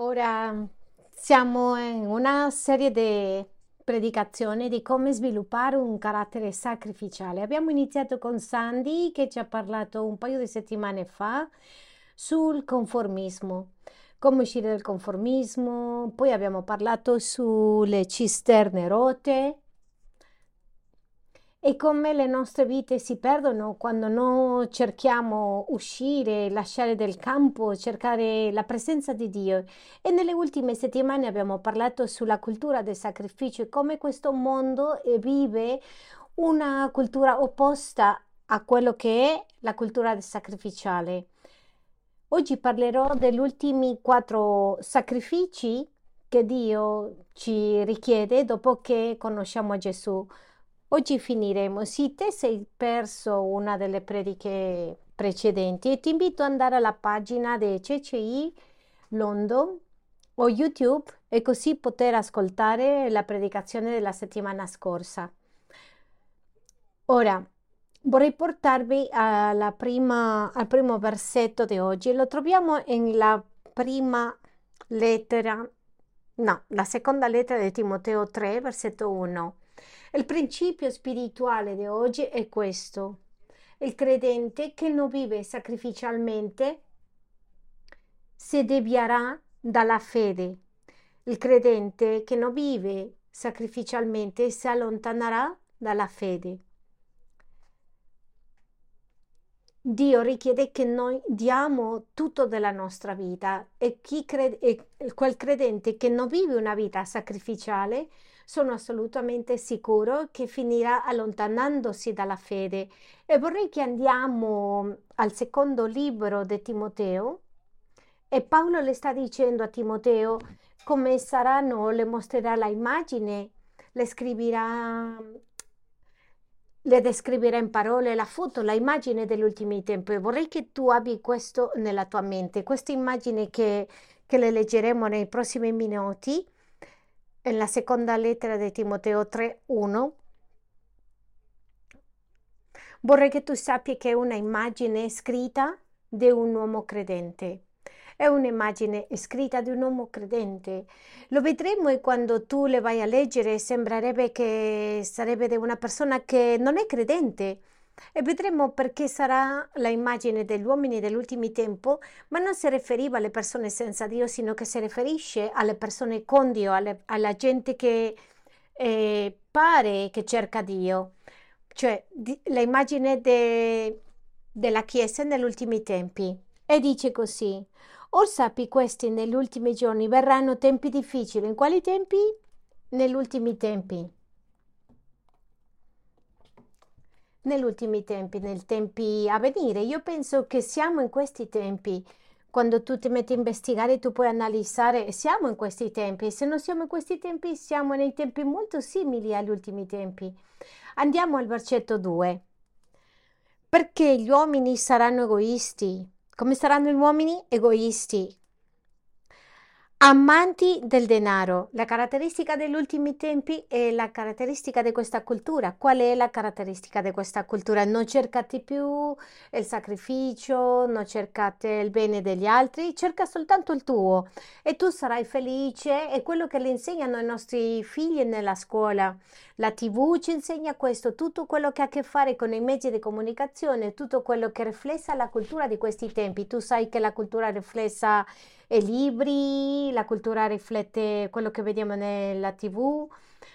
Ora siamo in una serie di predicazioni di come sviluppare un carattere sacrificiale. Abbiamo iniziato con Sandy che ci ha parlato un paio di settimane fa sul conformismo, come uscire dal conformismo, poi abbiamo parlato sulle cisterne rotte e come le nostre vite si perdono quando non cerchiamo uscire, lasciare del campo, cercare la presenza di Dio. E nelle ultime settimane abbiamo parlato sulla cultura del sacrificio e come questo mondo vive una cultura opposta a quello che è la cultura sacrificiale. Oggi parlerò degli ultimi quattro sacrifici che Dio ci richiede dopo che conosciamo Gesù. Oggi finiremo. Se te sei perso una delle prediche precedenti, ti invito ad andare alla pagina di CCI London o YouTube e così poter ascoltare la predicazione della settimana scorsa. Ora vorrei portarvi prima, al primo versetto di oggi. Lo troviamo nella prima lettera, no, la seconda lettera di Timoteo 3, versetto 1. Il principio spirituale di oggi è questo. Il credente che non vive sacrificialmente si devierà dalla fede. Il credente che non vive sacrificialmente si allontanerà dalla fede. Dio richiede che noi diamo tutto della nostra vita e, crede, e quel credente che non vive una vita sacrificiale sono assolutamente sicuro che finirà allontanandosi dalla fede. E vorrei che andiamo al secondo libro di Timoteo e Paolo le sta dicendo a Timoteo come saranno, le mostrerà la immagine, le scriverà le descriverà in parole la foto, la immagine degli ultimi tempi. Vorrei che tu abbi questo nella tua mente, questa immagine che, che le leggeremo nei prossimi minuti nella seconda lettera di Timoteo 3:1 vorrei che tu sappia che è una immagine scritta di un uomo credente. È un'immagine scritta di un uomo credente. Lo vedremo e quando tu le vai a leggere sembrerebbe che sarebbe di una persona che non è credente e vedremo perché sarà la immagine degli uomini dell'ultimo tempo, ma non si riferiva alle persone senza Dio, sino che si riferisce alle persone con Dio, alle, alla gente che eh, pare che cerca Dio. Cioè di, l'immagine de, della Chiesa negli ultimi tempi. E dice così, Or sappi questi negli ultimi giorni verranno tempi difficili. In quali tempi? Negli ultimi tempi. Negli ultimi tempi, nei tempi a venire. Io penso che siamo in questi tempi. Quando tu ti metti a investigare, tu puoi analizzare, siamo in questi tempi. Se non siamo in questi tempi, siamo nei tempi molto simili agli ultimi tempi. Andiamo al versetto 2. Perché gli uomini saranno egoisti? Come saranno gli uomini? Egoisti. Amanti del denaro. La caratteristica degli ultimi tempi è la caratteristica di questa cultura. Qual è la caratteristica di questa cultura? Non cercate più il sacrificio, non cercate il bene degli altri, cerca soltanto il tuo e tu sarai felice. È quello che le insegnano i nostri figli nella scuola. La TV ci insegna questo, tutto quello che ha a che fare con i mezzi di comunicazione, tutto quello che riflessa la cultura di questi tempi. Tu sai che la cultura riflessa i libri, la cultura riflette quello che vediamo nella TV,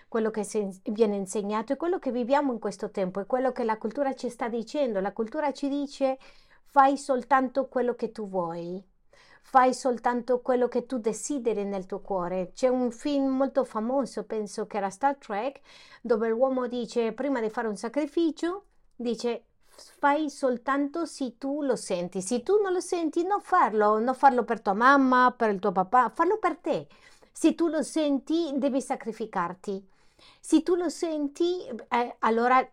quello che viene insegnato e quello che viviamo in questo tempo, è quello che la cultura ci sta dicendo. La cultura ci dice fai soltanto quello che tu vuoi fai soltanto quello che tu desideri nel tuo cuore. C'è un film molto famoso, penso che era Star Trek, dove l'uomo dice prima di fare un sacrificio, dice fai soltanto se tu lo senti. Se tu non lo senti, non farlo, non farlo per tua mamma, per il tuo papà, farlo per te. Se tu lo senti, devi sacrificarti. Se tu lo senti, eh, allora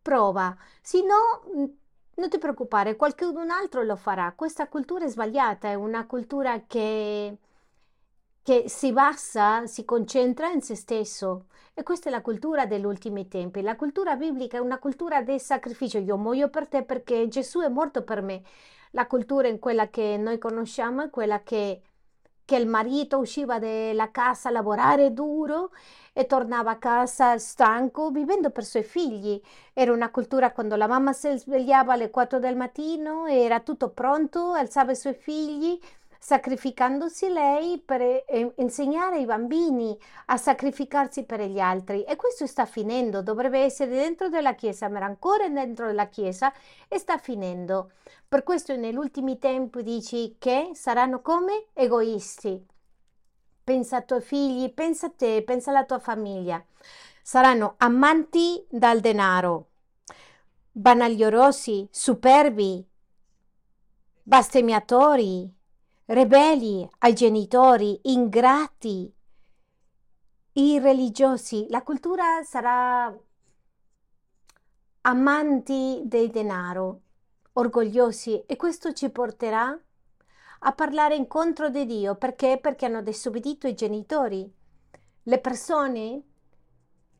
prova. Se no, non ti preoccupare, qualcun altro lo farà. Questa cultura è sbagliata, è una cultura che, che si basa, si concentra in se stesso. E questa è la cultura degli ultimi tempi. La cultura biblica è una cultura del sacrificio. Io muoio per te perché Gesù è morto per me. La cultura in quella che noi conosciamo è quella che che il marito usciva dalla casa a lavorare duro e tornava a casa stanco vivendo per i suoi figli. Era una cultura quando la mamma si svegliava alle 4 del mattino, era tutto pronto, alzava i suoi figli sacrificandosi lei per insegnare ai bambini a sacrificarsi per gli altri. E questo sta finendo, dovrebbe essere dentro della Chiesa, ma era ancora dentro della Chiesa e sta finendo. Per questo negli ultimi tempi dici che saranno come egoisti. Pensa ai tuoi figli, pensa a te, pensa alla tua famiglia. Saranno amanti dal denaro, banagliorosi, superbi, bestemmiatori, ribelli ai genitori, ingrati, irreligiosi. La cultura sarà amanti del denaro, orgogliosi e questo ci porterà a parlare incontro di Dio perché? Perché hanno disobbedito i genitori. Le persone,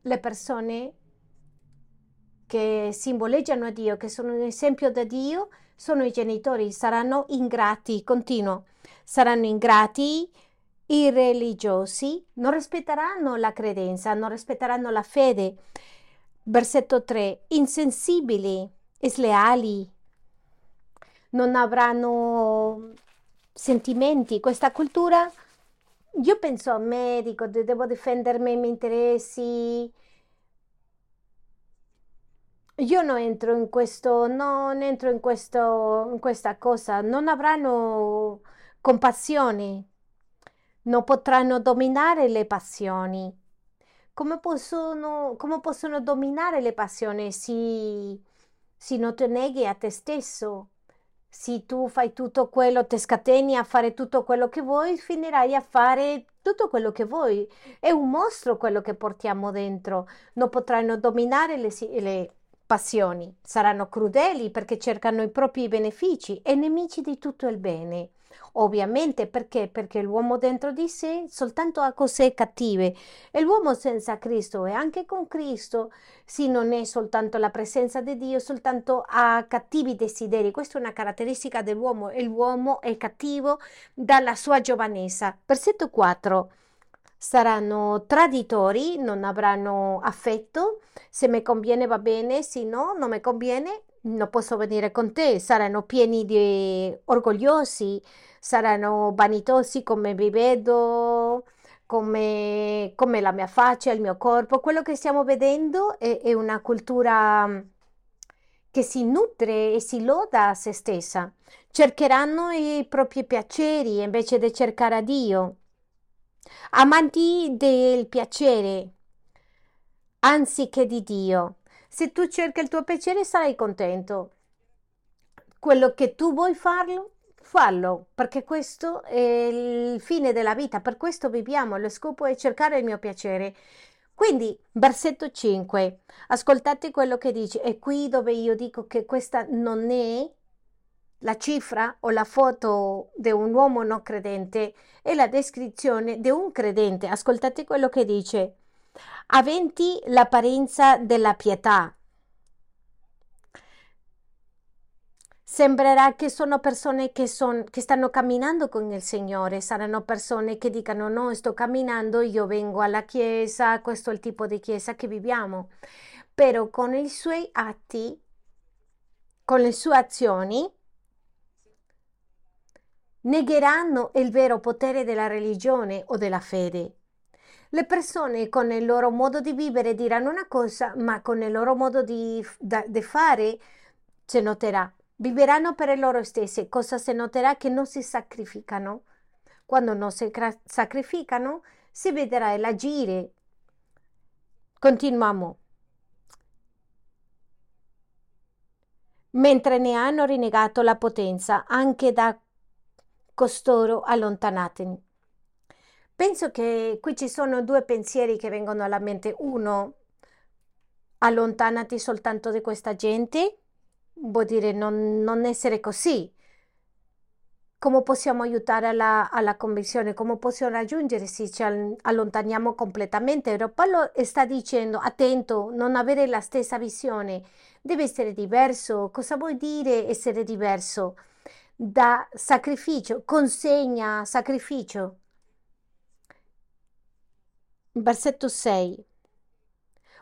le persone che simboleggiano a Dio, che sono un esempio da Dio, sono i genitori, saranno ingrati, continuo saranno ingrati, irreligiosi, non rispetteranno la credenza, non rispetteranno la fede. Versetto 3. Insensibili, sleali, non avranno sentimenti. Questa cultura, io penso a me, dico, devo difendermi i miei interessi. Io non entro in questo, non entro in questo, in questa cosa, non avranno compassione, non potranno dominare le passioni. Come possono, come possono dominare le passioni se, se non ti neghi a te stesso? Se tu fai tutto quello, ti scateni a fare tutto quello che vuoi, finirai a fare tutto quello che vuoi. È un mostro quello che portiamo dentro. Non potranno dominare le, le passioni. Saranno crudeli perché cercano i propri benefici e nemici di tutto il bene. Ovviamente perché? Perché l'uomo dentro di sé soltanto ha cose cattive e l'uomo senza Cristo e anche con Cristo sì non è soltanto la presenza di Dio, soltanto ha cattivi desideri. Questa è una caratteristica dell'uomo e l'uomo è cattivo dalla sua giovanezza. Versetto 4 saranno traditori, non avranno affetto, se mi conviene va bene, se no non mi conviene non posso venire con te, saranno pieni di orgogliosi, saranno vanitosi come vi vedo, come, come la mia faccia, il mio corpo. Quello che stiamo vedendo è, è una cultura mm, che si nutre e si loda a se stessa. Cercheranno i propri piaceri invece di cercare a Dio. Amanti del piacere anziché di Dio. Se tu cerchi il tuo piacere sarai contento. Quello che tu vuoi farlo, fallo, perché questo è il fine della vita, per questo viviamo, lo scopo è cercare il mio piacere. Quindi, versetto 5, ascoltate quello che dice, è qui dove io dico che questa non è la cifra o la foto di un uomo non credente, è la descrizione di un credente. Ascoltate quello che dice aventi l'apparenza della pietà. Sembrerà che sono persone che, son, che, stanno camminando con il Signore, saranno persone che dicano no, sto camminando, io vengo alla Chiesa, questo è il tipo di Chiesa che viviamo, però con i suoi atti, con le sue azioni, negheranno il vero potere della religione o della fede. Le persone con il loro modo di vivere diranno una cosa, ma con il loro modo di, da, di fare si noterà. Viveranno per loro stessi. Cosa si noterà? Che non si sacrificano. Quando non si sacrificano, si vedrà l'agire. Continuiamo. Mentre ne hanno rinnegato la potenza, anche da costoro allontanatemi. Penso che qui ci sono due pensieri che vengono alla mente. Uno, allontanati soltanto di questa gente, vuol dire non, non essere così. Come possiamo aiutare alla, alla convinzione? Come possiamo raggiungere se ci allontaniamo completamente? Però Paolo sta dicendo, attento, non avere la stessa visione, deve essere diverso. Cosa vuol dire essere diverso? Da sacrificio, consegna, sacrificio versetto 6.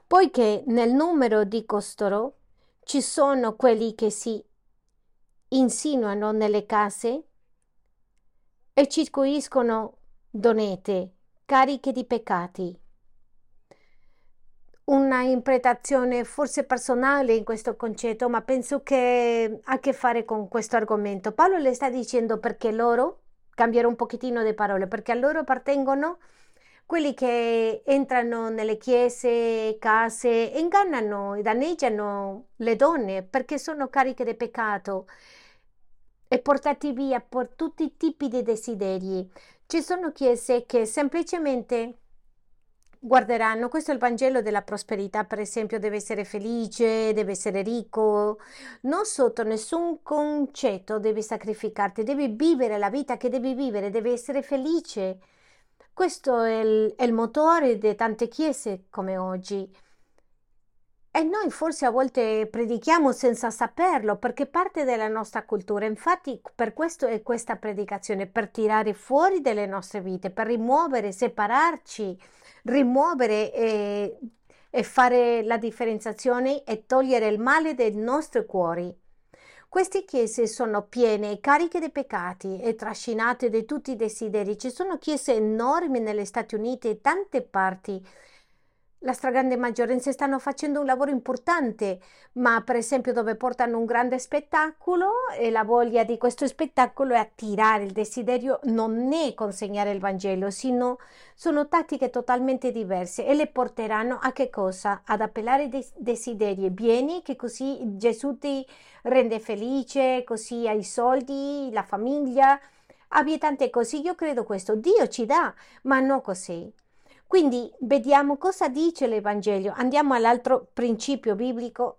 Poiché nel numero di costoro ci sono quelli che si insinuano nelle case e circoiscono donete cariche di peccati. Una interpretazione forse personale in questo concetto, ma penso che ha a che fare con questo argomento. Paolo le sta dicendo perché loro, cambierò un pochettino le parole, perché a loro appartengono quelli che entrano nelle chiese, case, ingannano e danneggiano le donne perché sono cariche di peccato e portati via per tutti i tipi di desideri. Ci sono chiese che semplicemente guarderanno, questo è il Vangelo della prosperità, per esempio, deve essere felice, deve essere ricco, non sotto nessun concetto devi sacrificarti, devi vivere la vita che devi vivere, devi essere felice. Questo è il, è il motore di tante chiese come oggi. E noi forse a volte predichiamo senza saperlo, perché parte della nostra cultura. Infatti, per questo è questa predicazione, per tirare fuori dalle nostre vite, per rimuovere, separarci, rimuovere e, e fare la differenziazione e togliere il male dai nostri cuori. Queste chiese sono piene e cariche di peccati e trascinate di tutti i desideri. Ci sono chiese enormi negli Stati Uniti e tante parti la stragrande maggioranza stanno facendo un lavoro importante, ma per esempio dove portano un grande spettacolo e la voglia di questo spettacolo è attirare il desiderio, non è consegnare il Vangelo, sino sono tattiche totalmente diverse e le porteranno a che cosa? Ad appellare des- desideri. Vieni che così Gesù ti rende felice, così hai i soldi, la famiglia, abbia tante cose. Io credo questo. Dio ci dà, ma non così. Quindi vediamo cosa dice l'Evangelio. Andiamo all'altro principio biblico.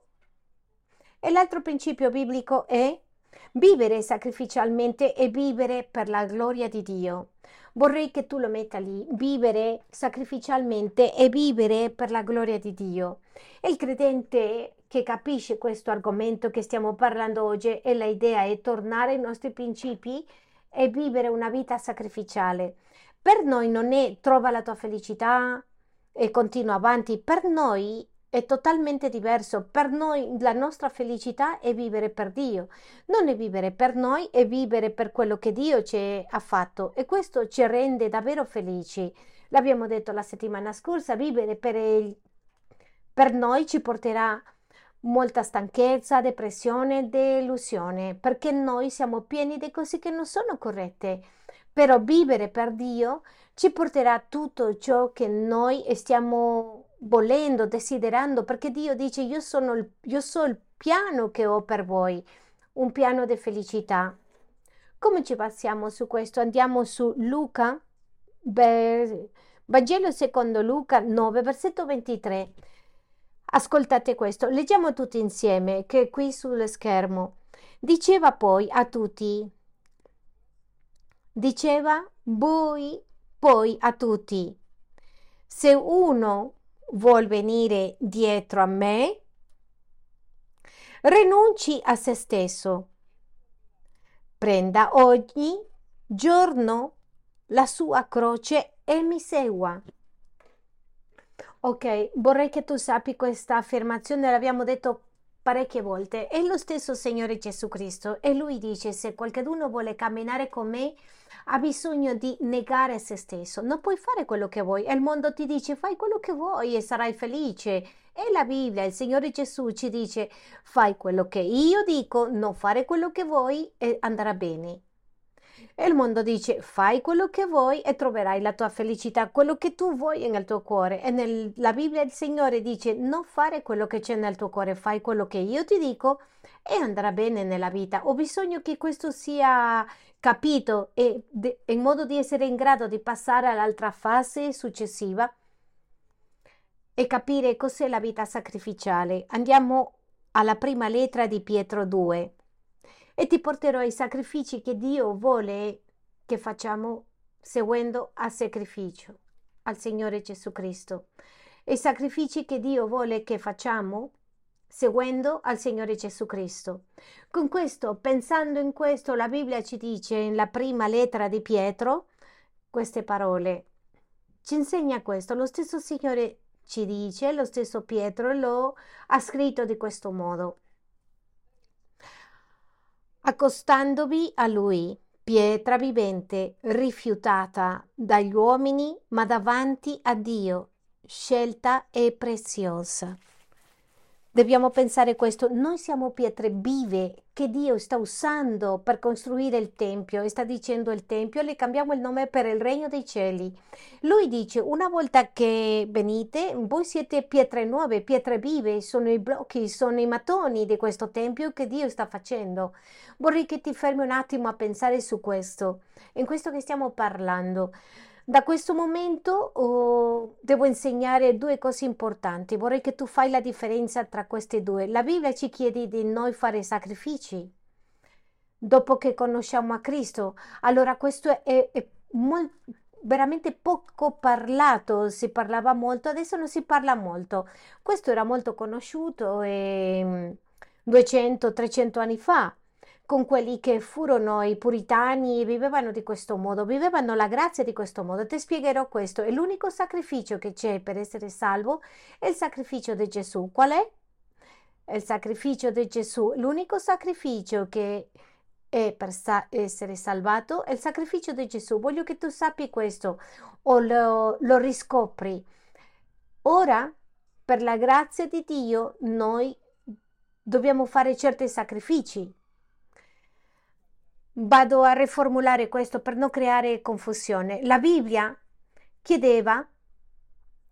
E l'altro principio biblico è vivere sacrificialmente e vivere per la gloria di Dio. Vorrei che tu lo metta lì, vivere sacrificialmente e vivere per la gloria di Dio. E il credente che capisce questo argomento che stiamo parlando oggi e la idea è tornare ai nostri principi e vivere una vita sacrificiale. Per noi non è trova la tua felicità e continua avanti, per noi è totalmente diverso. Per noi la nostra felicità è vivere per Dio, non è vivere per noi, è vivere per quello che Dio ci ha fatto e questo ci rende davvero felici. L'abbiamo detto la settimana scorsa, vivere per, il, per noi ci porterà molta stanchezza, depressione, delusione, perché noi siamo pieni di cose che non sono corrette. Però vivere per Dio ci porterà tutto ciò che noi stiamo volendo, desiderando, perché Dio dice io sono il, io so il piano che ho per voi, un piano di felicità. Come ci passiamo su questo? Andiamo su Luca, Vangelo secondo Luca 9, versetto 23. Ascoltate questo, leggiamo tutti insieme, che è qui sullo schermo. Diceva poi a tutti, diceva voi poi a tutti, se uno vuol venire dietro a me, rinunci a se stesso, prenda ogni giorno la sua croce e mi segua. Ok, vorrei che tu sappi questa affermazione, l'abbiamo detto parecchie volte. È lo stesso Signore Gesù Cristo e lui dice se qualcuno vuole camminare con me ha bisogno di negare se stesso. Non puoi fare quello che vuoi e il mondo ti dice fai quello che vuoi e sarai felice. E la Bibbia, il Signore Gesù ci dice fai quello che io dico, non fare quello che vuoi e andrà bene. E il mondo dice fai quello che vuoi e troverai la tua felicità, quello che tu vuoi nel tuo cuore. E nella Bibbia il Signore dice non fare quello che c'è nel tuo cuore, fai quello che io ti dico e andrà bene nella vita. Ho bisogno che questo sia capito e de- in modo di essere in grado di passare all'altra fase successiva e capire cos'è la vita sacrificiale. Andiamo alla prima lettera di Pietro 2 e ti porterò ai sacrifici che Dio vuole che facciamo seguendo al sacrificio, al Signore Gesù Cristo. I sacrifici che Dio vuole che facciamo seguendo al Signore Gesù Cristo. Con questo, pensando in questo, la Bibbia ci dice nella prima lettera di Pietro queste parole. ci insegna questo. Lo stesso Signore ci dice, lo stesso Pietro lo ha scritto di questo modo. Accostandovi a lui, pietra vivente, rifiutata dagli uomini, ma davanti a Dio, scelta e preziosa. Dobbiamo pensare questo, noi siamo pietre vive che Dio sta usando per costruire il Tempio e sta dicendo il Tempio, le cambiamo il nome per il Regno dei Cieli. Lui dice, una volta che venite, voi siete pietre nuove, pietre vive, sono i blocchi, sono i mattoni di questo Tempio che Dio sta facendo. Vorrei che ti fermi un attimo a pensare su questo, in questo che stiamo parlando. Da questo momento oh, devo insegnare due cose importanti. Vorrei che tu fai la differenza tra queste due. La Bibbia ci chiede di noi fare sacrifici dopo che conosciamo a Cristo. Allora questo è, è molt, veramente poco parlato, si parlava molto, adesso non si parla molto. Questo era molto conosciuto eh, 200-300 anni fa con quelli che furono i puritani e vivevano di questo modo, vivevano la grazia di questo modo. Ti spiegherò questo. E l'unico sacrificio che c'è per essere salvo è il sacrificio di Gesù. Qual è? È il sacrificio di Gesù. L'unico sacrificio che è per sa- essere salvato è il sacrificio di Gesù. Voglio che tu sappi questo o lo, lo riscopri. Ora, per la grazia di Dio, noi dobbiamo fare certi sacrifici Vado a riformulare questo per non creare confusione. La Bibbia chiedeva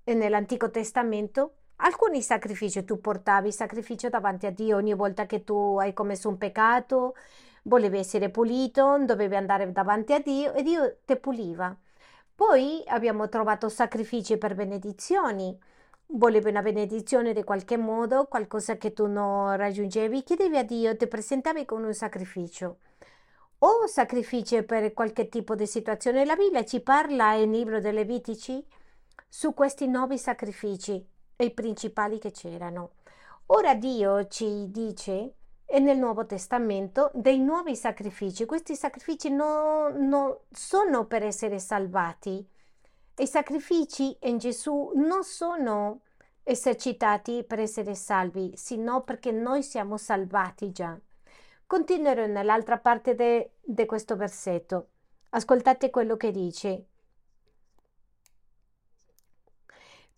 nell'Antico Testamento alcuni sacrifici. Tu portavi sacrificio davanti a Dio ogni volta che tu hai commesso un peccato, volevi essere pulito, dovevi andare davanti a Dio e Dio ti puliva. Poi abbiamo trovato sacrifici per benedizioni. Volevi una benedizione di qualche modo, qualcosa che tu non raggiungevi, chiedevi a Dio, ti presentavi con un sacrificio o sacrifici per qualche tipo di situazione. La Bibbia ci parla nel libro dei Levitici su questi nuovi sacrifici e i principali che c'erano. Ora Dio ci dice nel Nuovo Testamento dei nuovi sacrifici. Questi sacrifici non, non sono per essere salvati. I sacrifici in Gesù non sono esercitati per essere salvi, sino perché noi siamo salvati già. Continuerò nell'altra parte di questo versetto. Ascoltate quello che dice.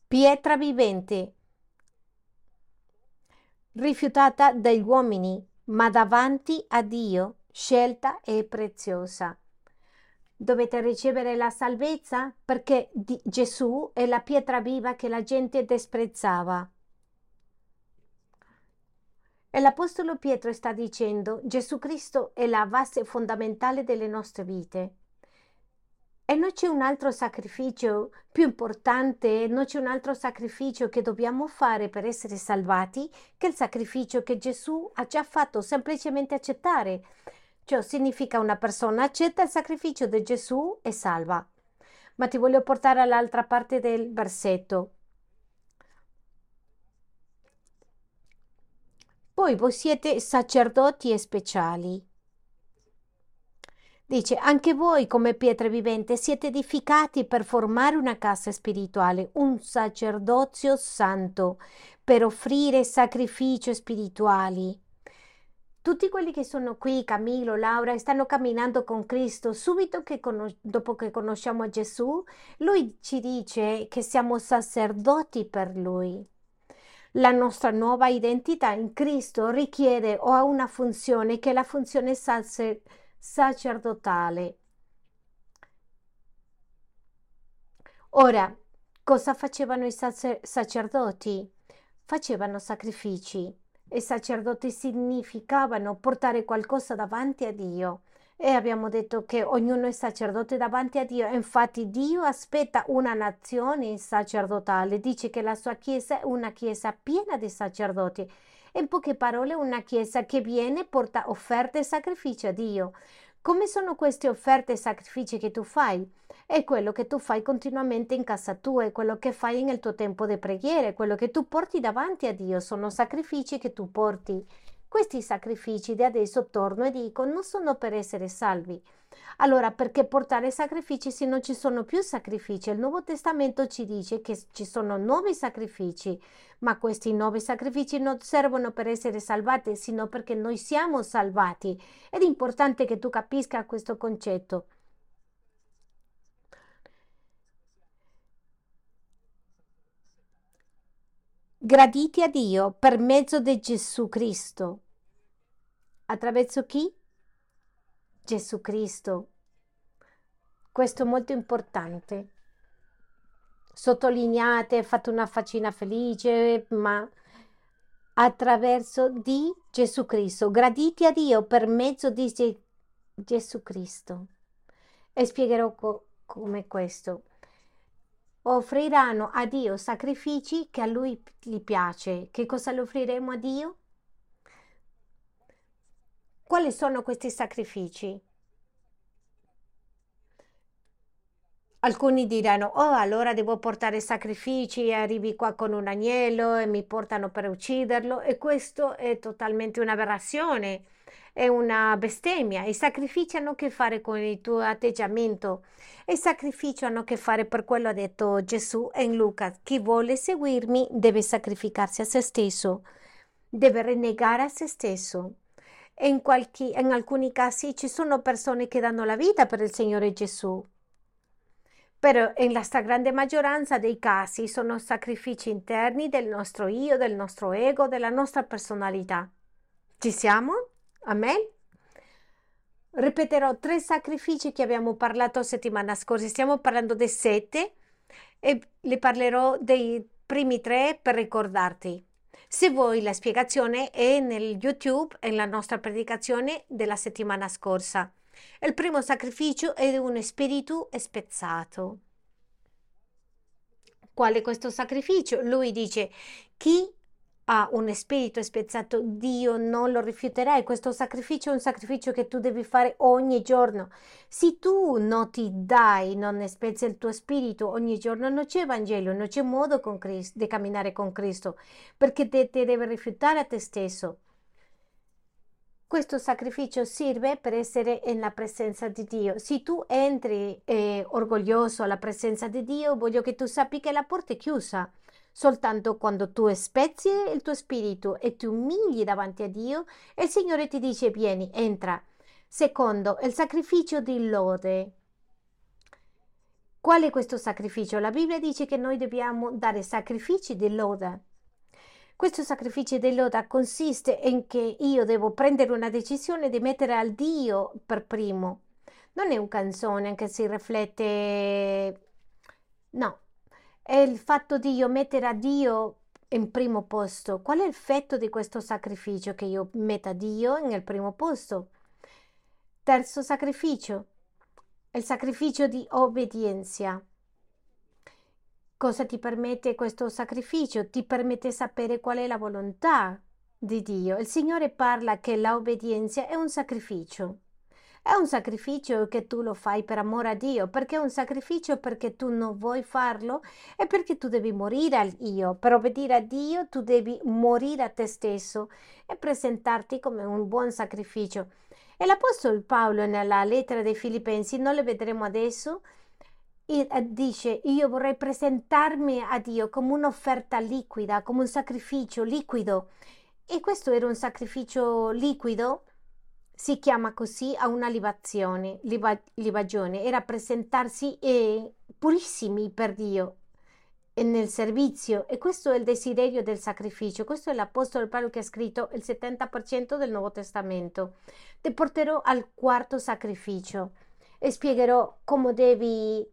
Pietra vivente, rifiutata dagli uomini, ma davanti a Dio, scelta e preziosa. Dovete ricevere la salvezza perché Gesù è la pietra viva che la gente disprezzava. E l'Apostolo Pietro sta dicendo, Gesù Cristo è la base fondamentale delle nostre vite. E non c'è un altro sacrificio più importante, non c'è un altro sacrificio che dobbiamo fare per essere salvati che il sacrificio che Gesù ha già fatto, semplicemente accettare. Ciò significa una persona accetta il sacrificio di Gesù e salva. Ma ti voglio portare all'altra parte del versetto. Poi voi siete sacerdoti e speciali. Dice, anche voi come pietre viventi siete edificati per formare una casa spirituale, un sacerdozio santo, per offrire sacrifici spirituali. Tutti quelli che sono qui, Camillo, Laura, stanno camminando con Cristo, subito che dopo che conosciamo Gesù, Lui ci dice che siamo sacerdoti per Lui. La nostra nuova identità in Cristo richiede o ha una funzione che è la funzione sacer- sacerdotale. Ora, cosa facevano i sacer- sacerdoti? Facevano sacrifici. I sacerdoti significavano portare qualcosa davanti a Dio e abbiamo detto che ognuno è sacerdote davanti a Dio. Infatti Dio aspetta una nazione sacerdotale, dice che la sua chiesa è una chiesa piena di sacerdoti. In poche parole, una chiesa che viene e porta offerte e sacrifici a Dio. Come sono queste offerte e sacrifici che tu fai? È quello che tu fai continuamente in casa tua, è quello che fai nel tuo tempo di preghiera, è quello che tu porti davanti a Dio, sono sacrifici che tu porti Questi sacrifici di adesso torno e dico non sono per essere salvi. Allora, perché portare sacrifici se non ci sono più sacrifici? Il Nuovo Testamento ci dice che ci sono nuovi sacrifici, ma questi nuovi sacrifici non servono per essere salvati, sino perché noi siamo salvati. Ed è importante che tu capisca questo concetto. Graditi a Dio per mezzo di Gesù Cristo. Attraverso chi? Gesù Cristo. Questo è molto importante. Sottolineate, fate una faccina felice, ma attraverso di Gesù Cristo. Graditi a Dio per mezzo di Ge- Gesù Cristo. E spiegherò co- come questo. Offriranno a Dio sacrifici che a Lui gli piace. Che cosa le offriremo a Dio? Quali sono questi sacrifici? Alcuni diranno, oh, allora devo portare sacrifici e arrivi qua con un agnello e mi portano per ucciderlo e questo è totalmente un'aberrazione, è una bestemmia. I sacrifici hanno a che fare con il tuo atteggiamento i sacrifici hanno a che fare per quello ha detto Gesù in Luca. Chi vuole seguirmi deve sacrificarsi a se stesso, deve rinnegare a se stesso. E in, qualche, in alcuni casi ci sono persone che danno la vita per il Signore Gesù però nella stragrande maggioranza dei casi sono sacrifici interni del nostro io, del nostro ego, della nostra personalità. Ci siamo? Amen? Ripeterò tre sacrifici che abbiamo parlato settimana scorsa. Stiamo parlando dei sette e le parlerò dei primi tre per ricordarti. Se vuoi la spiegazione è nel YouTube, nella nostra predicazione della settimana scorsa. Il primo sacrificio è un spirito spezzato. Qual è questo sacrificio? Lui dice, chi ha un spirito spezzato, Dio non lo rifiuterai. Questo sacrificio è un sacrificio che tu devi fare ogni giorno. Se tu non ti dai, non spezzi il tuo spirito ogni giorno, non c'è Vangelo, non c'è modo di camminare con Cristo, perché te, te devi rifiutare a te stesso. Questo sacrificio serve per essere nella presenza di Dio. Se tu entri eh, orgoglioso alla presenza di Dio, voglio che tu sappi che la porta è chiusa. Soltanto quando tu spezzi il tuo spirito e ti umili davanti a Dio, il Signore ti dice vieni, entra. Secondo, il sacrificio di lode. Qual è questo sacrificio? La Bibbia dice che noi dobbiamo dare sacrifici di lode. Questo sacrificio di loda consiste in che io devo prendere una decisione di mettere al Dio per primo. Non è un canzone che si riflette, no, è il fatto di io mettere a Dio in primo posto. Qual è l'effetto di questo sacrificio? Che io metta Dio nel primo posto. Terzo sacrificio, il sacrificio di obbedienza. Cosa ti permette questo sacrificio? Ti permette sapere qual è la volontà di Dio. Il Signore parla che l'obbedienza è un sacrificio. È un sacrificio che tu lo fai per amore a Dio, perché è un sacrificio perché tu non vuoi farlo e perché tu devi morire al io. Per obbedire a Dio tu devi morire a te stesso e presentarti come un buon sacrificio. E l'Apostolo Paolo nella lettera dei Filippensi, non le vedremo adesso, eh, dice io vorrei presentarmi a Dio come un'offerta liquida, come un sacrificio liquido. E questo era un sacrificio liquido, si chiama così a una libazione, liba, libagione, era presentarsi eh, purissimi per Dio nel servizio e questo è il desiderio del sacrificio. Questo è l'Apostolo Paolo che ha scritto il 70% del Nuovo Testamento. Ti porterò al quarto sacrificio e spiegherò come devi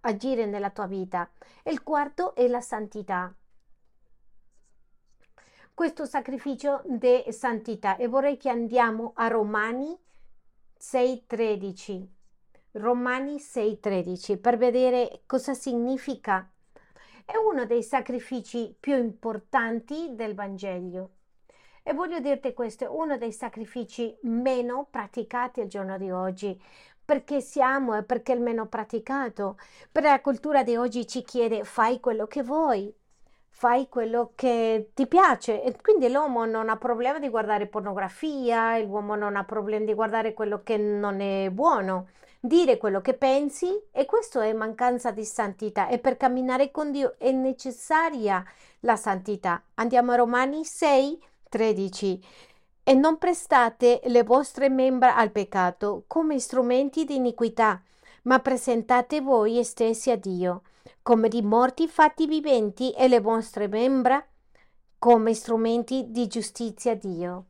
agire nella tua vita. Il quarto è la santità. Questo sacrificio di santità e vorrei che andiamo a Romani 6:13. Romani 6:13 per vedere cosa significa. È uno dei sacrifici più importanti del Vangelo. E voglio dirti questo, è uno dei sacrifici meno praticati al giorno di oggi, perché siamo e perché è il meno praticato. Per la cultura di oggi ci chiede fai quello che vuoi, fai quello che ti piace e quindi l'uomo non ha problema di guardare pornografia, l'uomo non ha problema di guardare quello che non è buono, dire quello che pensi e questo è mancanza di santità e per camminare con Dio è necessaria la santità. Andiamo a Romani 6, 13. E non prestate le vostre membra al peccato come strumenti di iniquità, ma presentate voi stessi a Dio come di morti fatti viventi e le vostre membra come strumenti di giustizia a Dio.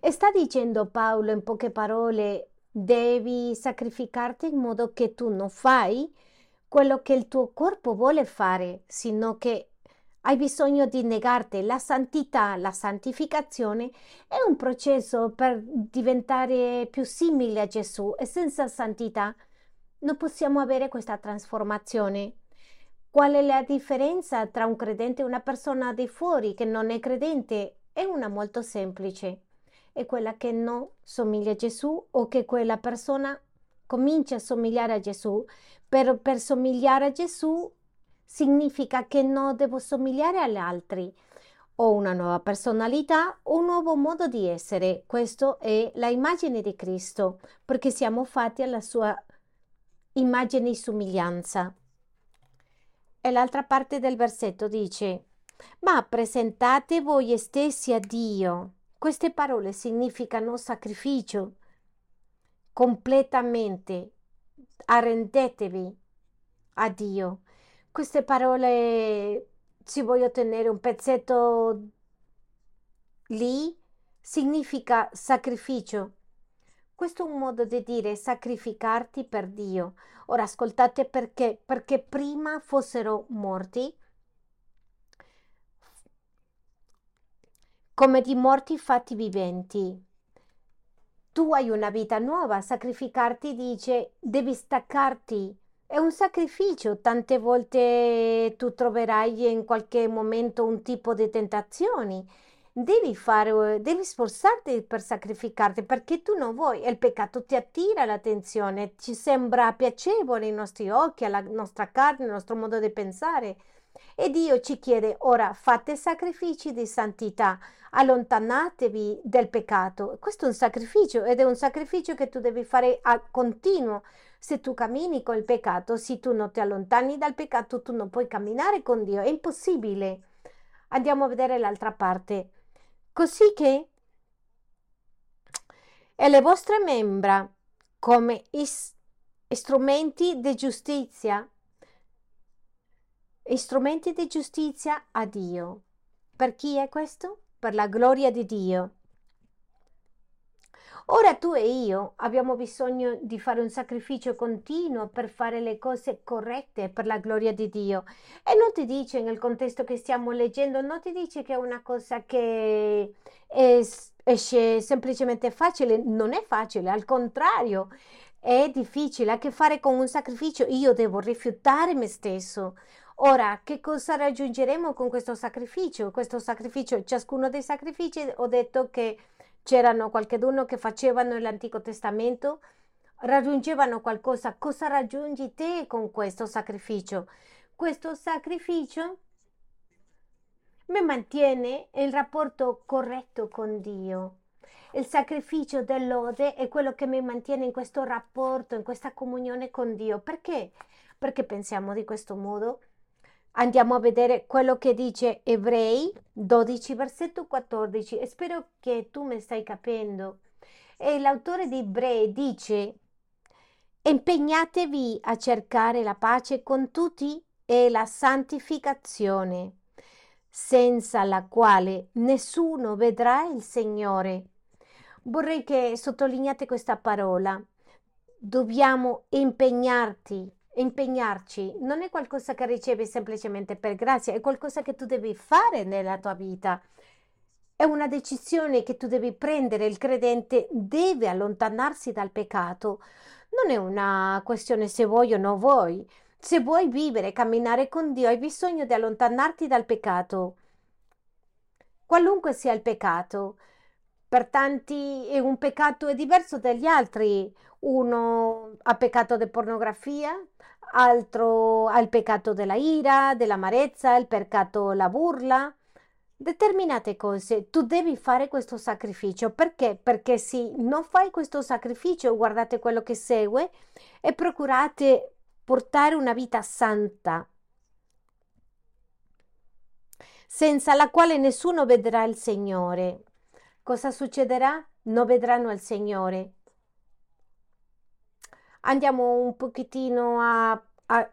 E sta dicendo Paolo in poche parole, devi sacrificarti in modo che tu non fai quello che il tuo corpo vuole fare, sino che hai bisogno di negarti la santità, la santificazione è un processo per diventare più simile a Gesù e senza santità non possiamo avere questa trasformazione. Qual è la differenza tra un credente e una persona di fuori che non è credente? È una molto semplice. È quella che non somiglia a Gesù o che quella persona comincia a somigliare a Gesù. Per, per somigliare a Gesù significa che non devo somigliare agli altri. Ho una nuova personalità, un nuovo modo di essere. Questo è la immagine di Cristo, perché siamo fatti alla sua immagine e somiglianza. E l'altra parte del versetto dice, ma presentate voi stessi a Dio. Queste parole significano sacrificio completamente. Arrendetevi a Dio. Queste parole ci voglio tenere un pezzetto lì significa sacrificio questo è un modo di dire sacrificarti per Dio. Ora ascoltate perché, perché prima fossero morti, come di morti fatti viventi. Tu hai una vita nuova, sacrificarti dice devi staccarti. È un sacrificio, tante volte tu troverai in qualche momento un tipo di tentazioni devi fare, devi sforzarti per sacrificarti perché tu non vuoi e il peccato ti attira l'attenzione, ci sembra piacevole ai nostri occhi, alla nostra carne, al nostro modo di pensare. E Dio ci chiede ora fate sacrifici di santità, allontanatevi del peccato. Questo è un sacrificio ed è un sacrificio che tu devi fare a continuo. Se tu cammini col peccato, se tu non ti allontani dal peccato, tu non puoi camminare con Dio, è impossibile. Andiamo a vedere l'altra parte così che e le vostre membra come is- strumenti di giustizia, strumenti di giustizia a Dio. Per chi è questo? Per la gloria di Dio. Ora tu e io abbiamo bisogno di fare un sacrificio continuo per fare le cose corrette per la gloria di Dio. E non ti dice nel contesto che stiamo leggendo, non ti dice che è una cosa che esce semplicemente facile, non è facile, al contrario, è difficile, ha a che fare con un sacrificio. Io devo rifiutare me stesso. Ora, che cosa raggiungeremo con questo sacrificio? Questo sacrificio, ciascuno dei sacrifici, ho detto che c'erano qualcheduno che facevano nell'Antico Testamento, raggiungevano qualcosa. Cosa raggiungi te con questo sacrificio? Questo sacrificio mi mantiene il rapporto corretto con Dio. Il sacrificio dell'ode è quello che mi mantiene in questo rapporto, in questa comunione con Dio. Perché? Perché pensiamo di questo modo? Andiamo a vedere quello che dice Ebrei 12, versetto 14 e spero che tu mi stai capendo. E l'autore di Ebrei dice impegnatevi a cercare la pace con tutti e la santificazione, senza la quale nessuno vedrà il Signore. Vorrei che sottolineate questa parola. Dobbiamo impegnarti impegnarci non è qualcosa che ricevi semplicemente per grazia, è qualcosa che tu devi fare nella tua vita. È una decisione che tu devi prendere, il credente deve allontanarsi dal peccato. Non è una questione se vuoi o non vuoi. Se vuoi vivere, camminare con Dio, hai bisogno di allontanarti dal peccato. Qualunque sia il peccato, Per tanti è un peccato è diverso dagli altri. Uno ha peccato di pornografia, altro il peccato della ira, dell'amarezza, il peccato la burla. Determinate cose, tu devi fare questo sacrificio. Perché? Perché se non fai questo sacrificio, guardate quello che segue e procurate portare una vita santa, senza la quale nessuno vedrà il Signore. Cosa succederà? Non vedranno il Signore. Andiamo un pochettino a, a,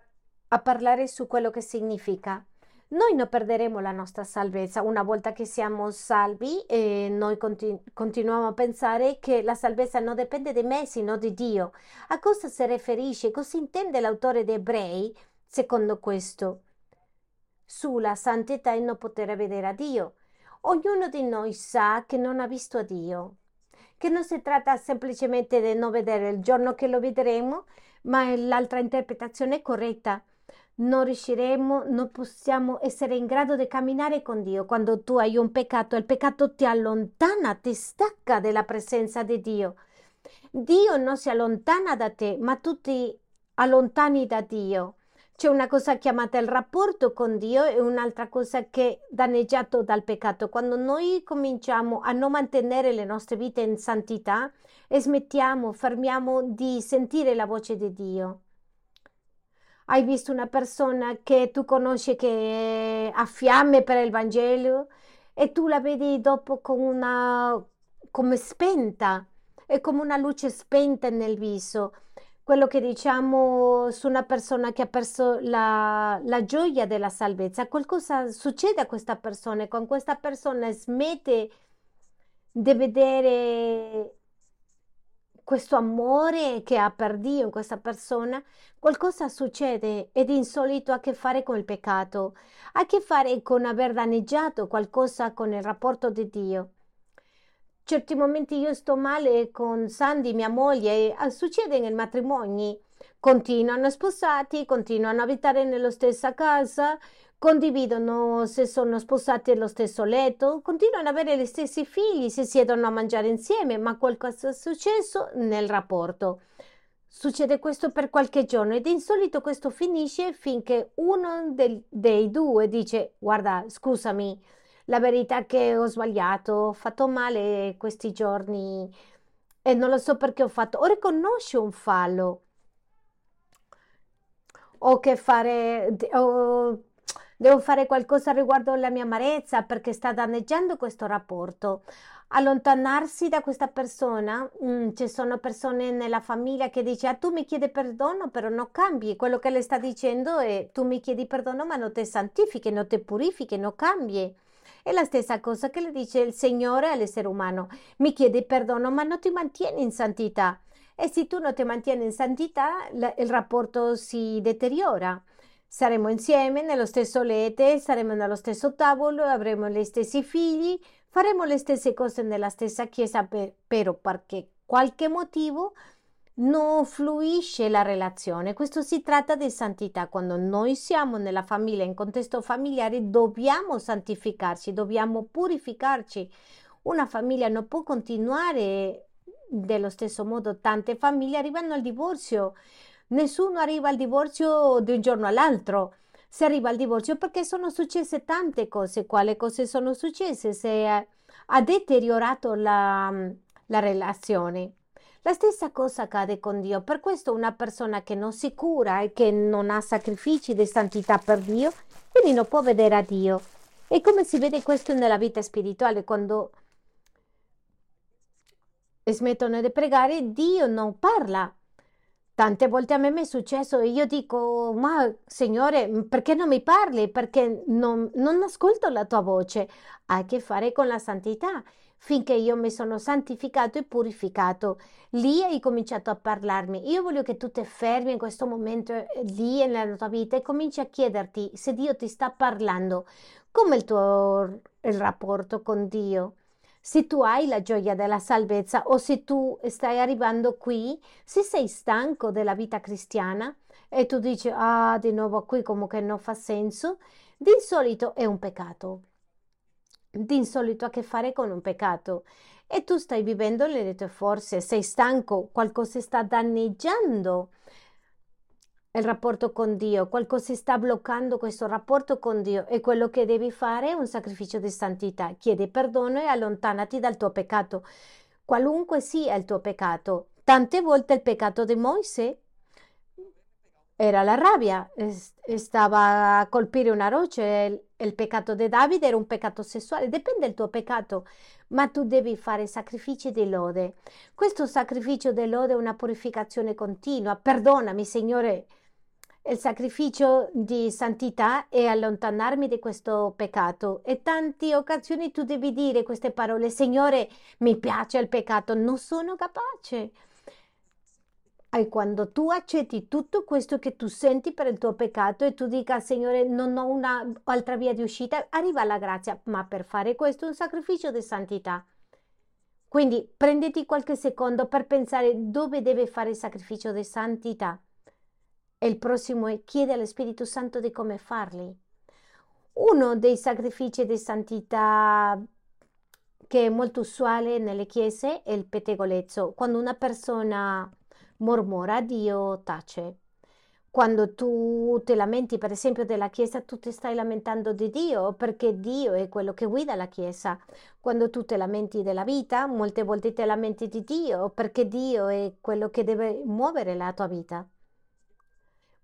a parlare su quello che significa. Noi non perderemo la nostra salvezza una volta che siamo salvi e noi continu- continuiamo a pensare che la salvezza non dipende da me, sino di Dio. A cosa si riferisce? Cosa intende l'autore dei Ebrei secondo questo? Sulla santità e non poter vedere a Dio. Ognuno di noi sa che non ha visto Dio, che non si tratta semplicemente di non vedere il giorno che lo vedremo, ma l'altra interpretazione è corretta. Non riusciremo, non possiamo essere in grado di camminare con Dio. Quando tu hai un peccato, il peccato ti allontana, ti stacca dalla presenza di Dio. Dio non si allontana da te, ma tu ti allontani da Dio. C'è una cosa chiamata il rapporto con Dio e un'altra cosa che è danneggiato dal peccato. Quando noi cominciamo a non mantenere le nostre vite in santità e smettiamo, fermiamo di sentire la voce di Dio. Hai visto una persona che tu conosci che ha fiamme per il Vangelo e tu la vedi dopo con una come spenta, è come una luce spenta nel viso quello che diciamo su una persona che ha perso la, la gioia della salvezza, qualcosa succede a questa persona e con questa persona smette di vedere questo amore che ha per Dio in questa persona, qualcosa succede ed insolito ha a che fare con il peccato, ha a che fare con aver danneggiato qualcosa con il rapporto di Dio certi momenti io sto male con Sandy, mia moglie, e succede nei matrimoni. Continuano sposati, continuano a abitare nella stessa casa, condividono se sono sposati nello stesso letto, continuano ad avere gli stessi figli, si siedono a mangiare insieme, ma qualcosa è successo nel rapporto. Succede questo per qualche giorno ed in solito questo finisce finché uno dei due dice guarda scusami la verità che ho sbagliato, ho fatto male questi giorni e non lo so perché ho fatto. O riconosci un fallo o che fare, o devo fare qualcosa riguardo alla mia amarezza perché sta danneggiando questo rapporto. Allontanarsi da questa persona, mm, ci sono persone nella famiglia che dice ah, tu mi chiedi perdono però non cambi, quello che le sta dicendo è tu mi chiedi perdono ma non ti santifichi, non ti purifichi, non cambi. È la stessa cosa che le dice il Signore all'essere umano. Mi chiedi perdono, ma non ti mantieni in santità. E se tu non ti mantieni in santità, il rapporto si deteriora. Saremo insieme nello stesso letto, saremo nello stesso tavolo, avremo gli stessi figli, faremo le stesse cose nella stessa chiesa, per, però perché qualche motivo non fluisce la relazione. Questo si tratta di santità. Quando noi siamo nella famiglia, in contesto familiare, dobbiamo santificarci, dobbiamo purificarci. Una famiglia non può continuare dello stesso modo. Tante famiglie arrivano al divorzio. Nessuno arriva al divorzio di un giorno all'altro. Si arriva al divorzio perché sono successe tante cose. Quali cose sono successe? Se ha deteriorato la, la relazione. La stessa cosa accade con Dio, per questo una persona che non si cura e che non ha sacrifici di santità per Dio, quindi non può vedere a Dio. E come si vede questo nella vita spirituale, quando smettono di pregare, Dio non parla. Tante volte a me mi è successo e io dico, ma Signore, perché non mi parli? Perché non, non ascolto la tua voce. Ha a che fare con la santità finché io mi sono santificato e purificato. Lì hai cominciato a parlarmi. Io voglio che tu ti fermi in questo momento eh, lì nella tua vita e cominci a chiederti se Dio ti sta parlando. Come il tuo il rapporto con Dio? Se tu hai la gioia della salvezza o se tu stai arrivando qui, se sei stanco della vita cristiana e tu dici ah di nuovo qui comunque non fa senso, di solito è un peccato. Di insolito a che fare con un peccato. E tu stai vivendo le tue forze, sei stanco, qualcosa sta danneggiando il rapporto con Dio, qualcosa sta bloccando questo rapporto con Dio e quello che devi fare è un sacrificio di santità. Chiedi perdono e allontanati dal tuo peccato, qualunque sia il tuo peccato. Tante volte il peccato di Mosè era la rabbia, stava a colpire una roccia, il peccato di Davide era un peccato sessuale, dipende dal tuo peccato, ma tu devi fare sacrifici di lode. Questo sacrificio di lode è una purificazione continua. Perdonami, Signore, il sacrificio di santità è allontanarmi di questo peccato. E tante occasioni tu devi dire queste parole, Signore, mi piace il peccato, non sono capace. E quando tu accetti tutto questo che tu senti per il tuo peccato e tu dica, Signore, non ho un'altra via di uscita, arriva la grazia, ma per fare questo un sacrificio di santità. Quindi prenditi qualche secondo per pensare dove deve fare il sacrificio di santità. E il prossimo chiede allo Spirito Santo di come farli. Uno dei sacrifici di santità che è molto usuale nelle chiese è il pettegolezzo. Quando una persona mormora, Dio tace. Quando tu ti lamenti, per esempio, della Chiesa, tu ti stai lamentando di Dio perché Dio è quello che guida la Chiesa. Quando tu ti lamenti della vita, molte volte ti lamenti di Dio perché Dio è quello che deve muovere la tua vita.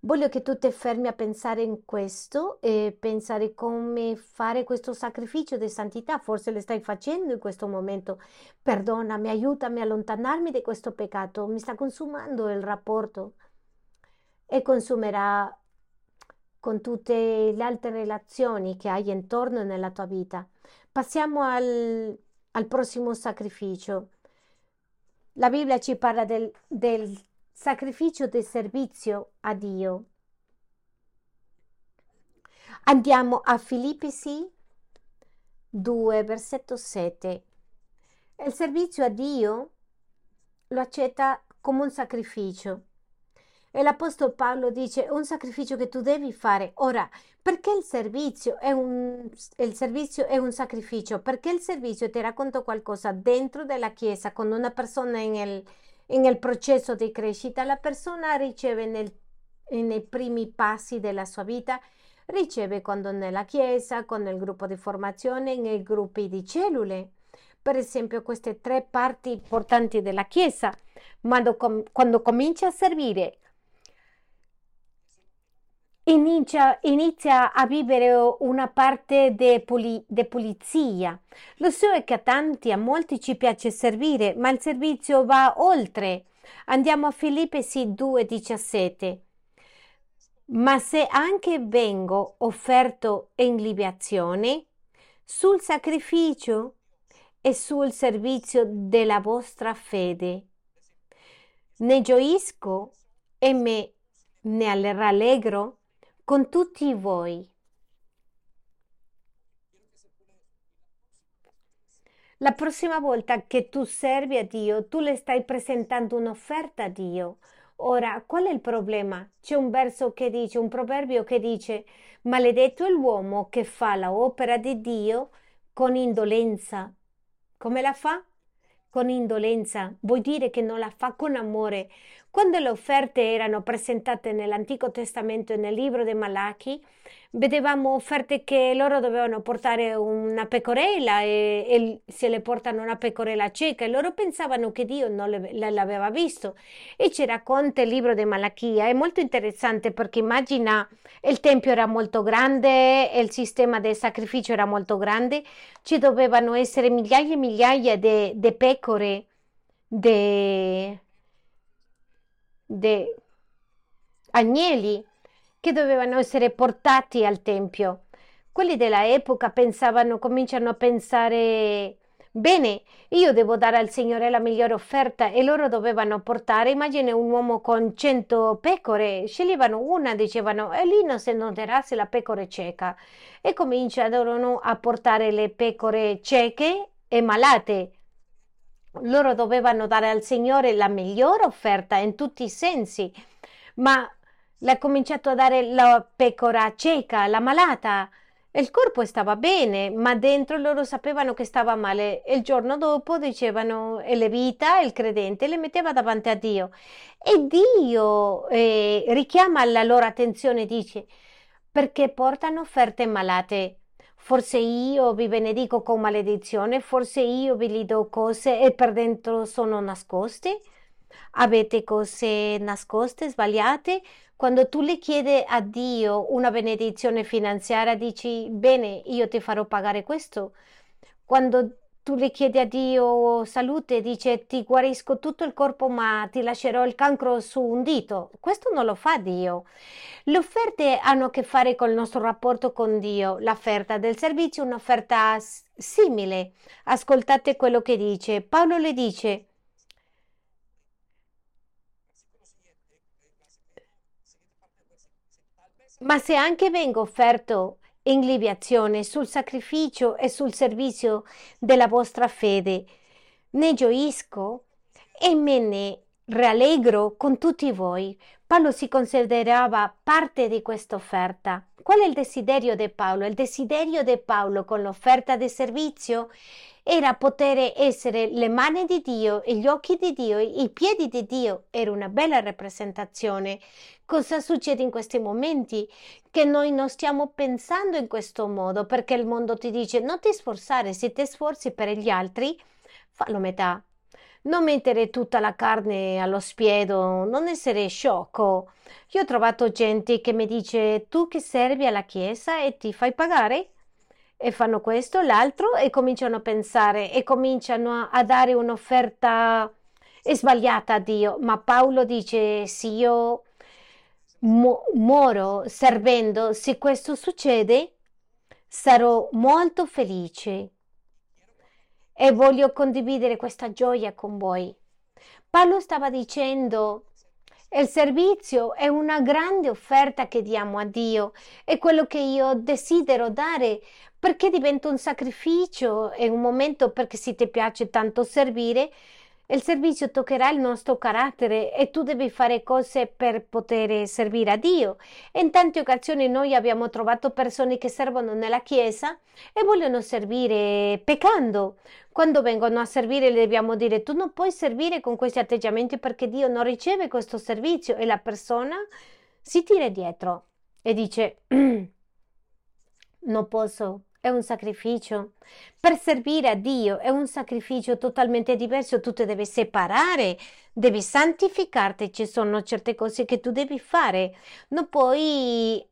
Voglio che tu ti fermi a pensare in questo e pensare come fare questo sacrificio di santità. Forse lo stai facendo in questo momento. Perdonami, aiutami a allontanarmi di questo peccato. Mi sta consumando il rapporto e consumerà con tutte le altre relazioni che hai intorno nella tua vita. Passiamo al, al prossimo sacrificio. La Bibbia ci parla del, del sacrificio del servizio a Dio. Andiamo a Filippisi 2, versetto 7. Il servizio a Dio lo accetta come un sacrificio. E l'Apostolo Paolo dice un sacrificio che tu devi fare. Ora, perché il servizio è un, il servizio è un sacrificio? Perché il servizio ti racconta qualcosa dentro della Chiesa, con una persona in il, nel processo di crescita, la persona riceve nel, nei primi passi della sua vita, riceve quando nella chiesa, con il gruppo di formazione, nei gruppi di cellule. Per esempio, queste tre parti importanti della chiesa, quando, quando comincia a servire Inizia, inizia, a vivere una parte di puli, pulizia. Lo so che a tanti, a molti ci piace servire, ma il servizio va oltre. Andiamo a Filippesi 2,17. Ma se anche vengo offerto in libazione, sul sacrificio e sul servizio della vostra fede, ne gioisco e me ne rallegro con tutti voi. La prossima volta che tu servi a Dio, tu le stai presentando un'offerta a Dio. Ora, qual è il problema? C'è un verso che dice, un proverbio che dice, maledetto è l'uomo che fa l'opera di Dio con indolenza. Come la fa? Con indolenza. Vuol dire che non la fa con amore. Quando le offerte erano presentate nell'Antico Testamento e nel libro dei Malachi, vedevamo offerte che loro dovevano portare una pecorella e, e, se le portano una pecorella cieca e loro pensavano che Dio non le, l'aveva visto. E ci racconta il libro di Malachia è molto interessante perché immagina il tempio era molto grande il sistema del sacrificio era molto grande ci dovevano essere migliaia e migliaia di pecore de dei agnelli che dovevano essere portati al tempio. Quelli della epoca pensavano, cominciano a pensare Bene, io devo dare al Signore la migliore offerta e loro dovevano portare, immagine un uomo con cento pecore, sceglievano una, dicevano, e lì non se noterà se la pecora è cieca e cominciarono a portare le pecore cieche e malate loro dovevano dare al Signore la migliore offerta in tutti i sensi, ma l'ha cominciato a dare la pecora cieca, la malata, il corpo stava bene, ma dentro loro sapevano che stava male. E il giorno dopo dicevano, e le vita, il credente, le metteva davanti a Dio. E Dio eh, richiama la loro attenzione, dice, perché portano offerte malate. Forse io vi benedico con maledizione, forse io vi li do cose e per dentro sono nascoste. Avete cose nascoste, sbagliate? Quando tu le chiedi a Dio una benedizione finanziaria, dici, bene, io ti farò pagare questo. Quando tu le chiedi a Dio salute, dice, ti guarisco tutto il corpo, ma ti lascerò il cancro su un dito. Questo non lo fa Dio. Le offerte hanno a che fare con il nostro rapporto con Dio. L'offerta del servizio è un'offerta simile. Ascoltate quello che dice. Paolo le dice, Ma se anche vengo offerto in libazione sul sacrificio e sul servizio della vostra fede, ne gioisco e me ne rallegro con tutti voi. Paolo si considerava parte di questa offerta. Qual è il desiderio di Paolo? Il desiderio di Paolo con l'offerta di servizio era poter essere le mani di Dio gli occhi di Dio, i piedi di Dio. Era una bella rappresentazione. Cosa succede in questi momenti? Che noi non stiamo pensando in questo modo perché il mondo ti dice non ti sforzare, se ti sforzi per gli altri, fallo metà. Non mettere tutta la carne allo spiedo, non essere sciocco. Io ho trovato gente che mi dice tu che servi alla Chiesa e ti fai pagare? E fanno questo, l'altro e cominciano a pensare e cominciano a, dare un'offerta sbagliata a Dio. Ma Paolo dice: Se io mo- moro servendo, se questo succede, sarò molto felice e voglio condividere questa gioia con voi. Paolo stava dicendo il servizio è una grande offerta che diamo a Dio, è quello che io desidero dare perché diventa un sacrificio, è un momento perché se ti piace tanto servire, il servizio toccherà il nostro carattere e tu devi fare cose per poter servire a Dio. E in tante occasioni noi abbiamo trovato persone che servono nella Chiesa e vogliono servire peccando. Quando vengono a servire le dobbiamo dire tu non puoi servire con questi atteggiamenti perché Dio non riceve questo servizio e la persona si tira dietro e dice non posso, è un sacrificio. Per servire a Dio è un sacrificio totalmente diverso, tu ti devi separare, devi santificarti, ci sono certe cose che tu devi fare, non puoi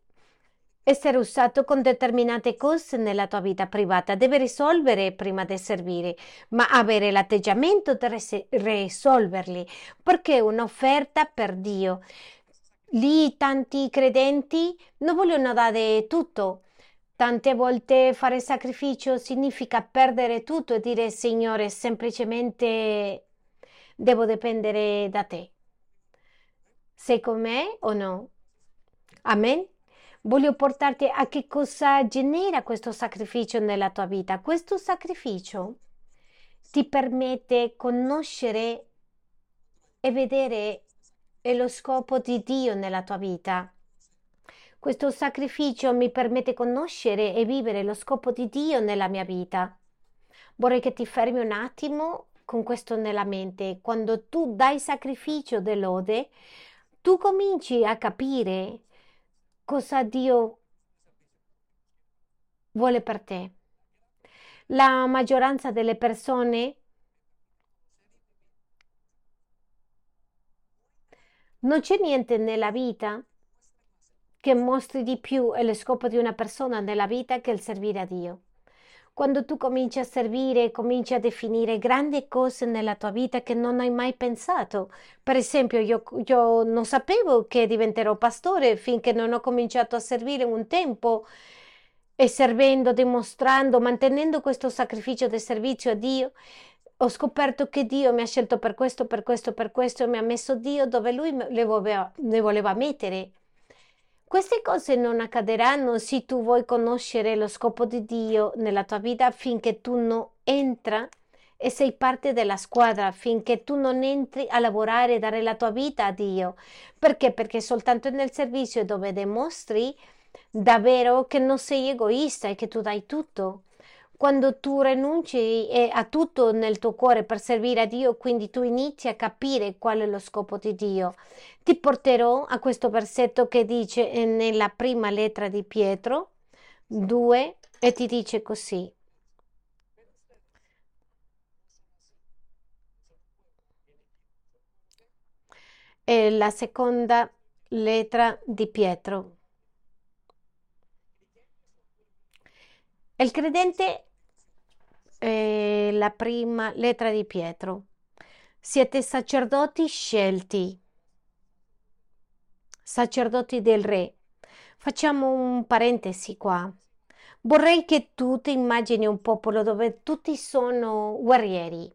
essere usato con determinate cose nella tua vita privata, devi risolvere prima di servire, ma avere l'atteggiamento di res- risolverli, perché è un'offerta per Dio. Lì tanti credenti non vogliono dare tutto. Tante volte fare sacrificio significa perdere tutto e dire Signore, semplicemente devo dipendere da te. Sei con me o no? Amen? Voglio portarti a che cosa genera questo sacrificio nella tua vita. Questo sacrificio ti permette conoscere e vedere lo scopo di Dio nella tua vita. Questo sacrificio mi permette conoscere e vivere lo scopo di Dio nella mia vita. Vorrei che ti fermi un attimo con questo nella mente. Quando tu dai sacrificio dell'ode, tu cominci a capire cosa Dio vuole per te. La maggioranza delle persone non c'è niente nella vita che mostri di più lo scopo di una persona nella vita che il servire a Dio. Quando tu cominci a servire, cominci a definire grandi cose nella tua vita che non hai mai pensato. Per esempio, io, io non sapevo che diventerò pastore finché non ho cominciato a servire un tempo e servendo, dimostrando, mantenendo questo sacrificio di servizio a Dio, ho scoperto che Dio mi ha scelto per questo, per questo, per questo e mi ha messo Dio dove Lui le voleva, le voleva mettere. Queste cose non accadranno se tu vuoi conoscere lo scopo di Dio nella tua vita finché tu non entri e sei parte della squadra, finché tu non entri a lavorare e dare la tua vita a Dio. Perché? Perché soltanto nel servizio dove dimostri davvero che non sei egoista e che tu dai tutto. Quando tu rinunci eh, a tutto nel tuo cuore per servire a Dio, quindi tu inizi a capire qual è lo scopo di Dio. Ti porterò a questo versetto che dice eh, nella prima lettera di Pietro 2 e ti dice così. È la seconda lettera di Pietro. Il credente è la prima lettera di Pietro. Siete sacerdoti scelti, sacerdoti del Re. Facciamo un parentesi qua. Vorrei che tu ti immagini un popolo dove tutti sono guerrieri.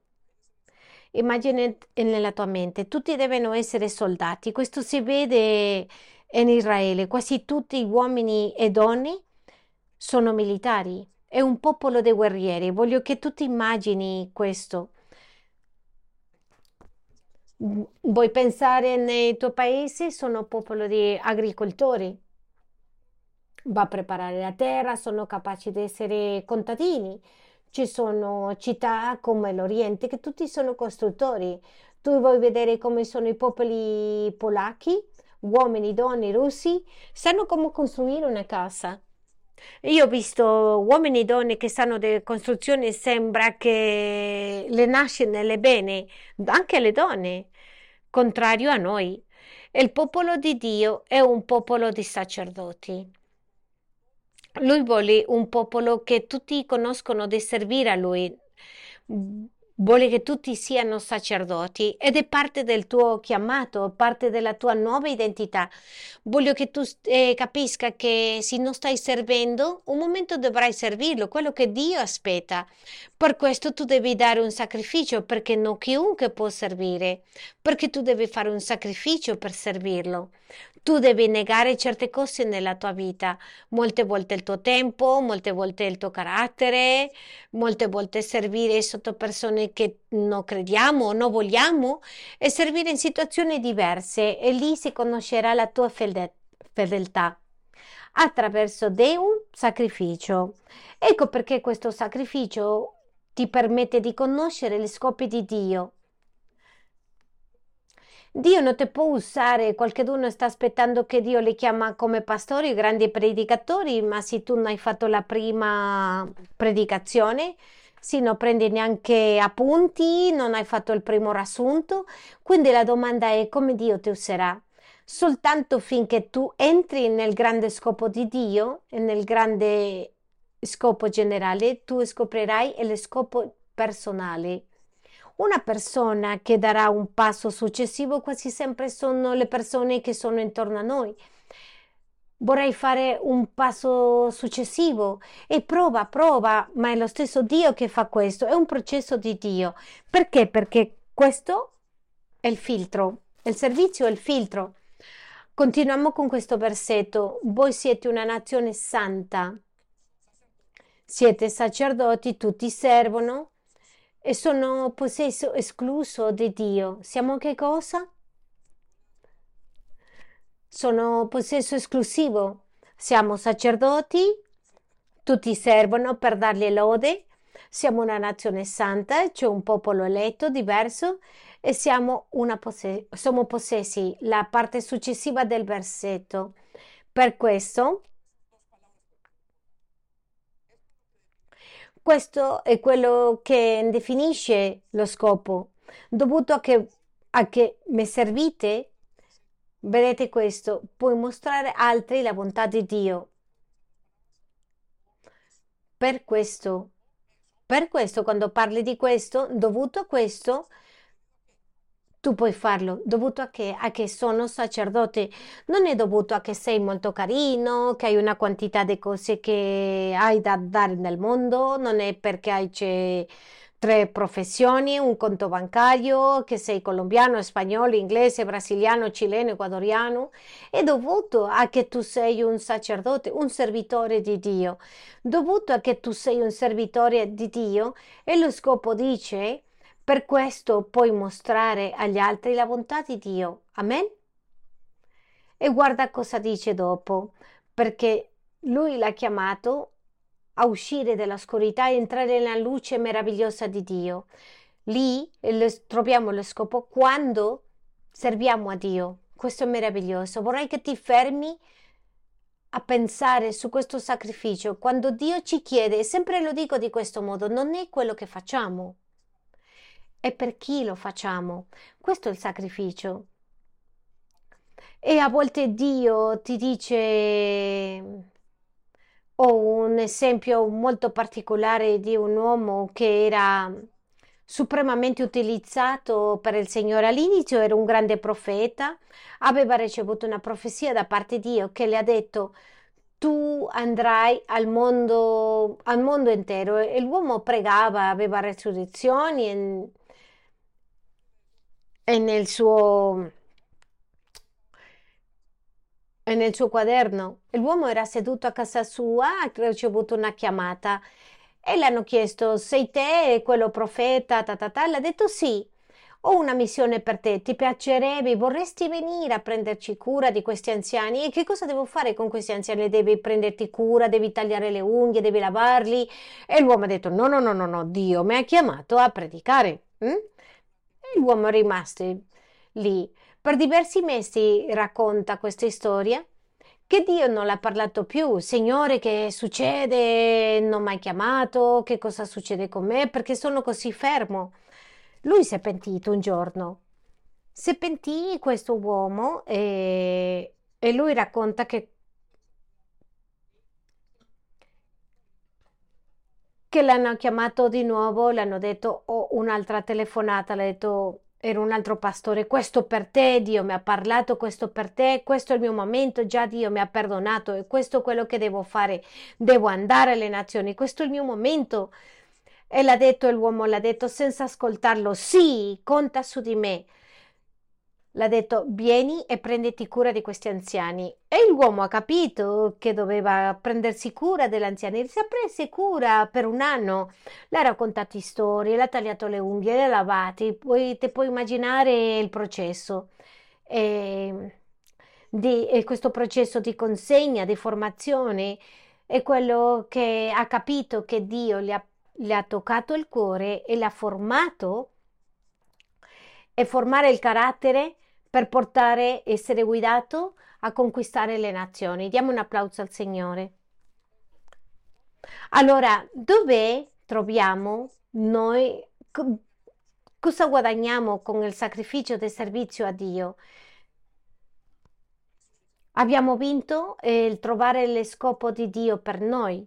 Immagina nella tua mente, tutti devono essere soldati. Questo si vede in Israele, quasi tutti gli uomini e donne sono militari. È un popolo di guerrieri. Voglio che tu ti immagini questo. Vuoi pensare nei tuoi paesi? Sono popolo di agricoltori. Va a preparare la terra, sono capaci di essere contadini. Ci sono città come l'Oriente che tutti sono costruttori. Tu vuoi vedere come sono i popoli polacchi, uomini, donne, russi, sanno come costruire una casa. Io ho visto uomini e donne che sanno delle costruzioni, sembra che le nasce nelle bene, anche le donne, contrario a noi. Il popolo di Dio è un popolo di sacerdoti. Lui vuole un popolo che tutti conoscono di servire a lui. Vuole che tutti siano sacerdoti ed è parte del tuo chiamato, parte della tua nuova identità. Voglio che tu eh, capisca che se non stai servendo, un momento dovrai servirlo, quello che Dio aspetta. Per questo tu devi dare un sacrificio perché non chiunque può servire, perché tu devi fare un sacrificio per servirlo. Tu devi negare certe cose nella tua vita, molte volte il tuo tempo, molte volte il tuo carattere, molte volte servire sotto persone che non crediamo o non vogliamo e servire in situazioni diverse e lì si conoscerà la tua fedeltà. Attraverso di un sacrificio. Ecco perché questo sacrificio ti permette di conoscere gli scopi di Dio Dio non ti può usare, qualcuno sta aspettando che Dio li chiama come pastori, grandi predicatori, ma se tu non hai fatto la prima predicazione, se non prendi neanche appunti, non hai fatto il primo riassunto, quindi la domanda è come Dio ti userà. Soltanto finché tu entri nel grande scopo di Dio e nel grande scopo generale, tu scoprirai lo scopo personale. Una persona che darà un passo successivo quasi sempre sono le persone che sono intorno a noi. Vorrei fare un passo successivo e prova, prova, ma è lo stesso Dio che fa questo, è un processo di Dio. Perché? Perché questo è il filtro, il servizio è il filtro. Continuiamo con questo versetto. Voi siete una nazione santa, siete sacerdoti, tutti servono e sono possesso escluso di Dio. Siamo che cosa? Sono possesso esclusivo. Siamo sacerdoti, tutti servono per dargli lode. Siamo una nazione santa, c'è un popolo eletto diverso e siamo, posse- possessi. La parte successiva del versetto. Per questo Questo è quello che definisce lo scopo. Dovuto a che, a che mi servite, vedete questo, puoi mostrare altri la bontà di Dio. Per questo, per questo, quando parli di questo, dovuto a questo, tu puoi farlo dovuto a che, a che sono sacerdote, non è dovuto a che sei molto carino, che hai una quantità di cose che hai da dare nel mondo, non è perché hai tre professioni, un conto bancario, che sei colombiano, spagnolo, inglese, brasiliano, cileno, ecuadoriano, è dovuto a che tu sei un sacerdote, un servitore di Dio. Dovuto a che tu sei un servitore di Dio e lo scopo dice per questo puoi mostrare agli altri la bontà di Dio. Amen? E guarda cosa dice dopo. perché lui l'ha chiamato a uscire dall'oscurità e entrare nella luce meravigliosa di Dio. Lì troviamo lo scopo quando serviamo a Dio. Questo è meraviglioso. Vorrei che ti fermi a pensare su questo sacrificio. Quando Dio ci chiede, e sempre lo dico di questo modo, non è quello che facciamo, è per chi lo facciamo. Questo è il sacrificio. E a volte Dio ti dice ho un esempio molto particolare di un uomo che era supremamente utilizzato per il Signore. All'inizio era un grande profeta, aveva ricevuto una profezia da parte di Dio che le ha detto tu andrai al mondo, al mondo intero e l'uomo pregava, aveva resurrezioni e, nel suo e nel suo quaderno. L'uomo era seduto a casa sua, ha ricevuto una chiamata e le hanno chiesto: Sei te quello profeta? Ta, ta, ta. Le ha detto sì. Ho una missione per te, ti piacerebbe, vorresti venire a prenderci cura di questi anziani? E che cosa devo fare con questi anziani? Devi prenderti cura, devi tagliare le unghie, devi lavarli? E l'uomo ha detto: No, no, no, no, no, Dio mi ha chiamato a predicare. Mm? L'uomo rimasto lì. Per diversi mesi racconta questa storia che Dio non l'ha parlato più. Signore, che succede? Non mi hai chiamato? Che cosa succede con me? Perché sono così fermo? Lui si è pentito un giorno. Si pentì questo uomo e, e lui racconta che, che l'hanno chiamato di nuovo, le hanno detto oh, un'altra telefonata, le ha detto era un altro pastore, questo per te, Dio mi ha parlato, questo per te, questo è il mio momento, già Dio mi ha perdonato e questo è quello che devo fare, devo andare alle nazioni, questo è il mio momento. E l'ha detto l'uomo, l'ha detto senza ascoltarlo, sì, conta su di me l'ha detto vieni e prenditi cura di questi anziani e l'uomo ha capito che doveva prendersi cura dell'anziano si è preso cura per un anno. Le ha raccontato storie le ha tagliato le unghie le ha lavate poi ti puoi immaginare il processo. E, di, e questo processo di consegna di formazione è quello che ha capito che Dio gli ha, gli ha toccato il cuore e l'ha formato. E formare il carattere per portare, essere guidato a conquistare le nazioni. Diamo un applauso al Signore. Allora, dove troviamo noi, cosa guadagniamo con il sacrificio del servizio a Dio? Abbiamo vinto il trovare lo scopo di Dio per noi.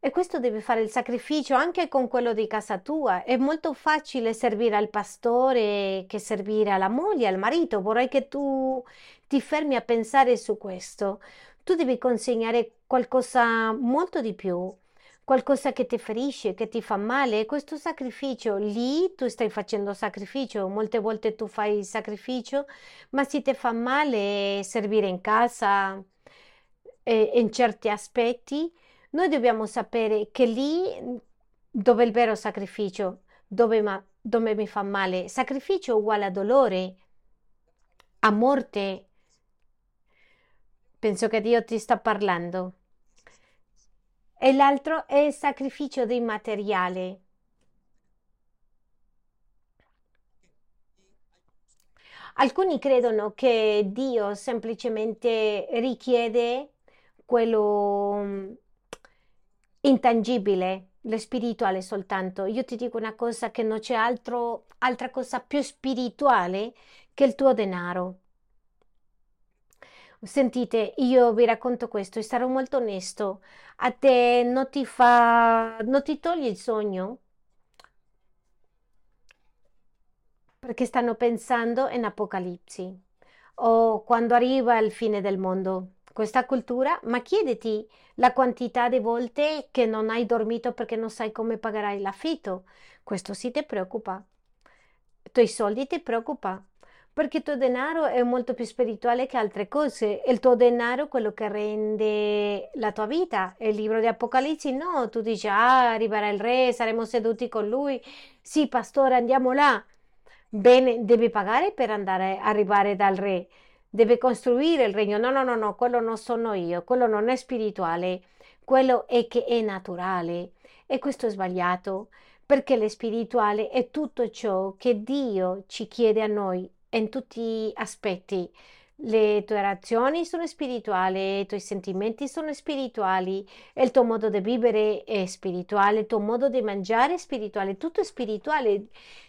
E questo devi fare il sacrificio anche con quello di casa tua. È molto facile servire al pastore che servire alla moglie, al marito. Vorrei che tu ti fermi a pensare su questo. Tu devi consegnare qualcosa molto di più, qualcosa che ti ferisce, che ti fa male. Questo sacrificio lì tu stai facendo sacrificio. Molte volte tu fai sacrificio, ma se ti fa male servire in casa eh, in certi aspetti noi dobbiamo sapere che lì dove è il vero sacrificio, dove, ma, dove mi fa male, sacrificio uguale a dolore, a morte. Penso che Dio ti sta parlando. E l'altro è il sacrificio di materiale. Alcuni credono che Dio semplicemente richiede quello intangibile, lo spirituale soltanto. Io ti dico una cosa che non c'è altro, altra cosa più spirituale che il tuo denaro. Sentite, io vi racconto questo e sarò molto onesto. A te non ti fa, non ti toglie il sogno? Perché stanno pensando in Apocalipsi o quando arriva il fine del mondo questa cultura, ma chiediti la quantità di volte che non hai dormito perché non sai come pagherai l'affitto. Questo sì ti preoccupa. I tuoi soldi ti preoccupa perché il tuo denaro è molto più spirituale che altre cose. Il tuo denaro è quello che rende la tua vita. Il libro di Apocalisse, no, tu dici, ah, arriverà il re, saremo seduti con lui. Sì, pastore, andiamo là. Bene, devi pagare per andare arrivare dal re deve costruire il regno. No, no, no, no, quello non sono io, quello non è spirituale, quello è che è naturale. E questo è sbagliato, perché lo spirituale è tutto ciò che Dio ci chiede a noi in tutti gli aspetti. Le tue azioni sono spirituali, i tuoi sentimenti sono spirituali, il tuo modo di vivere è spirituale, il tuo modo di mangiare è spirituale, tutto è spirituale.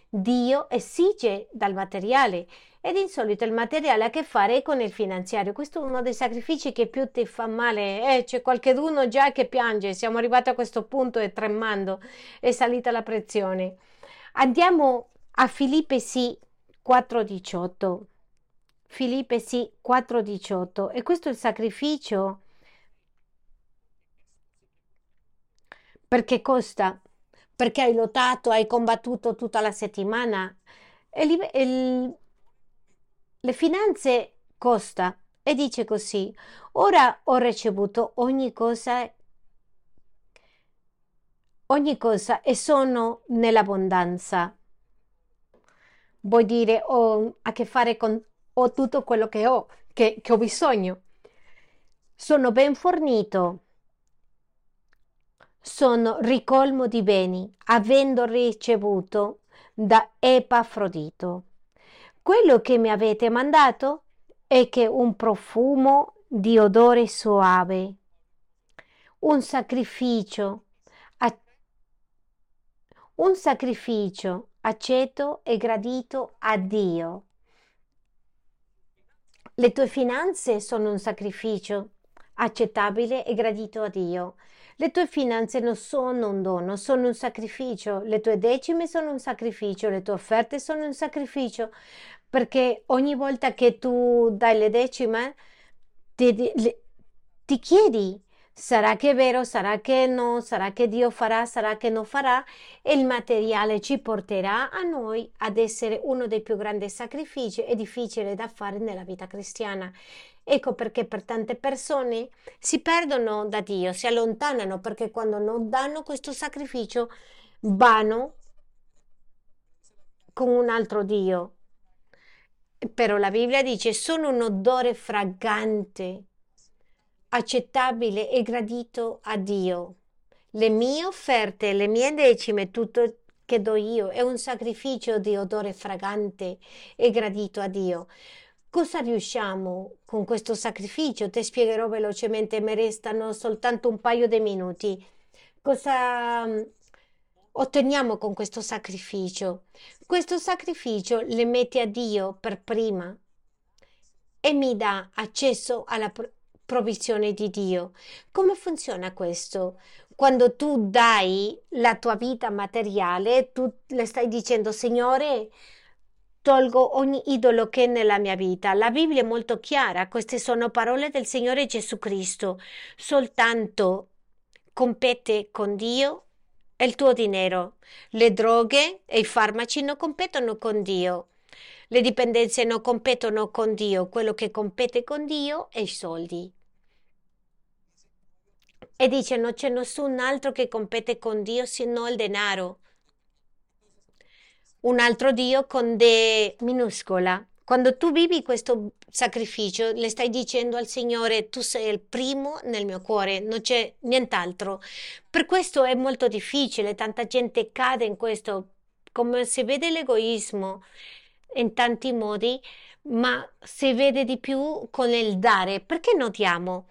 Dio esige dal materiale ed in solito il materiale ha a che fare con il finanziario. Questo è uno dei sacrifici che più ti fa male. Eh, c'è qualcuno già che piange. Siamo arrivati a questo punto e tremando è salita la pressione. Andiamo a Filippesi 4:18. Filippesi 4:18 e questo è il sacrificio perché costa, perché hai lottato, hai combattuto tutta la settimana. E il, le finanze costa e dice così, ora ho ricevuto ogni cosa, ogni cosa e sono nell'abbondanza. Vuol dire ho a che fare con ho tutto quello che ho, che, che ho bisogno. Sono ben fornito, sono ricolmo di beni, avendo ricevuto da Epafrodito. Quello che mi avete mandato è che un profumo di odore soave, un sacrificio, un sacrificio aceto e gradito a Dio. Le tue finanze sono un sacrificio accettabile e gradito a Dio. Le tue finanze non sono un dono, sono un sacrificio. Le tue decime sono un sacrificio, le tue offerte sono un sacrificio, perché ogni volta che tu dai le decime ti, ti chiedi Sarà che è vero, sarà che no, sarà che Dio farà, sarà che non farà e il materiale ci porterà a noi ad essere uno dei più grandi sacrifici e difficili da fare nella vita cristiana. Ecco perché per tante persone si perdono da Dio, si allontanano perché quando non danno questo sacrificio vanno con un altro Dio. Però la Bibbia dice sono un odore fragante accettabile e gradito a Dio. Le mie offerte, le mie decime, tutto che do io è un sacrificio di odore fragante e gradito a Dio. Cosa riusciamo con questo sacrificio? Ti spiegherò velocemente, mi restano soltanto un paio di minuti. Cosa mm, otteniamo con questo sacrificio? Questo sacrificio le mette a Dio per prima e mi dà accesso alla, provvisione di Dio. Come funziona questo? Quando tu dai la tua vita materiale, tu le stai dicendo, Signore, tolgo ogni idolo che è nella mia vita. La Bibbia è molto chiara, queste sono parole del Signore Gesù Cristo. Soltanto compete con Dio il tuo dinero. Le droghe e i farmaci non competono con Dio. Le dipendenze non competono con Dio. Quello che compete con Dio è i soldi. E dice non c'è nessun altro che compete con Dio se non il denaro. Un altro Dio con de minuscola. Quando tu vivi questo sacrificio, le stai dicendo al Signore, tu sei il primo nel mio cuore, non c'è nient'altro. Per questo è molto difficile, tanta gente cade in questo, come si vede l'egoismo in tanti modi, ma si vede di più con il dare. Perché notiamo?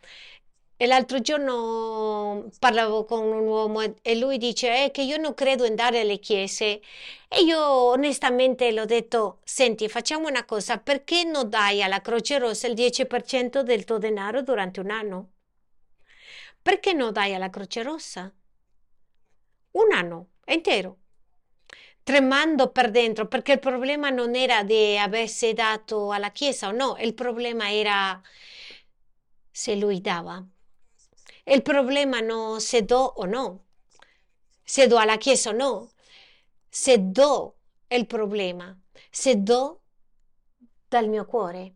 E l'altro giorno parlavo con un uomo e lui dice eh, che io non credo in dare alle chiese e io onestamente l'ho detto, senti, facciamo una cosa, perché non dai alla Croce Rossa il 10% del tuo denaro durante un anno? Perché non dai alla Croce Rossa? Un anno intero tremando per dentro, perché il problema non era di aversi dato alla Chiesa o no, il problema era se lui dava. Il problema non se do o no, se do alla Chiesa o no, se do è il problema, se do dal mio cuore.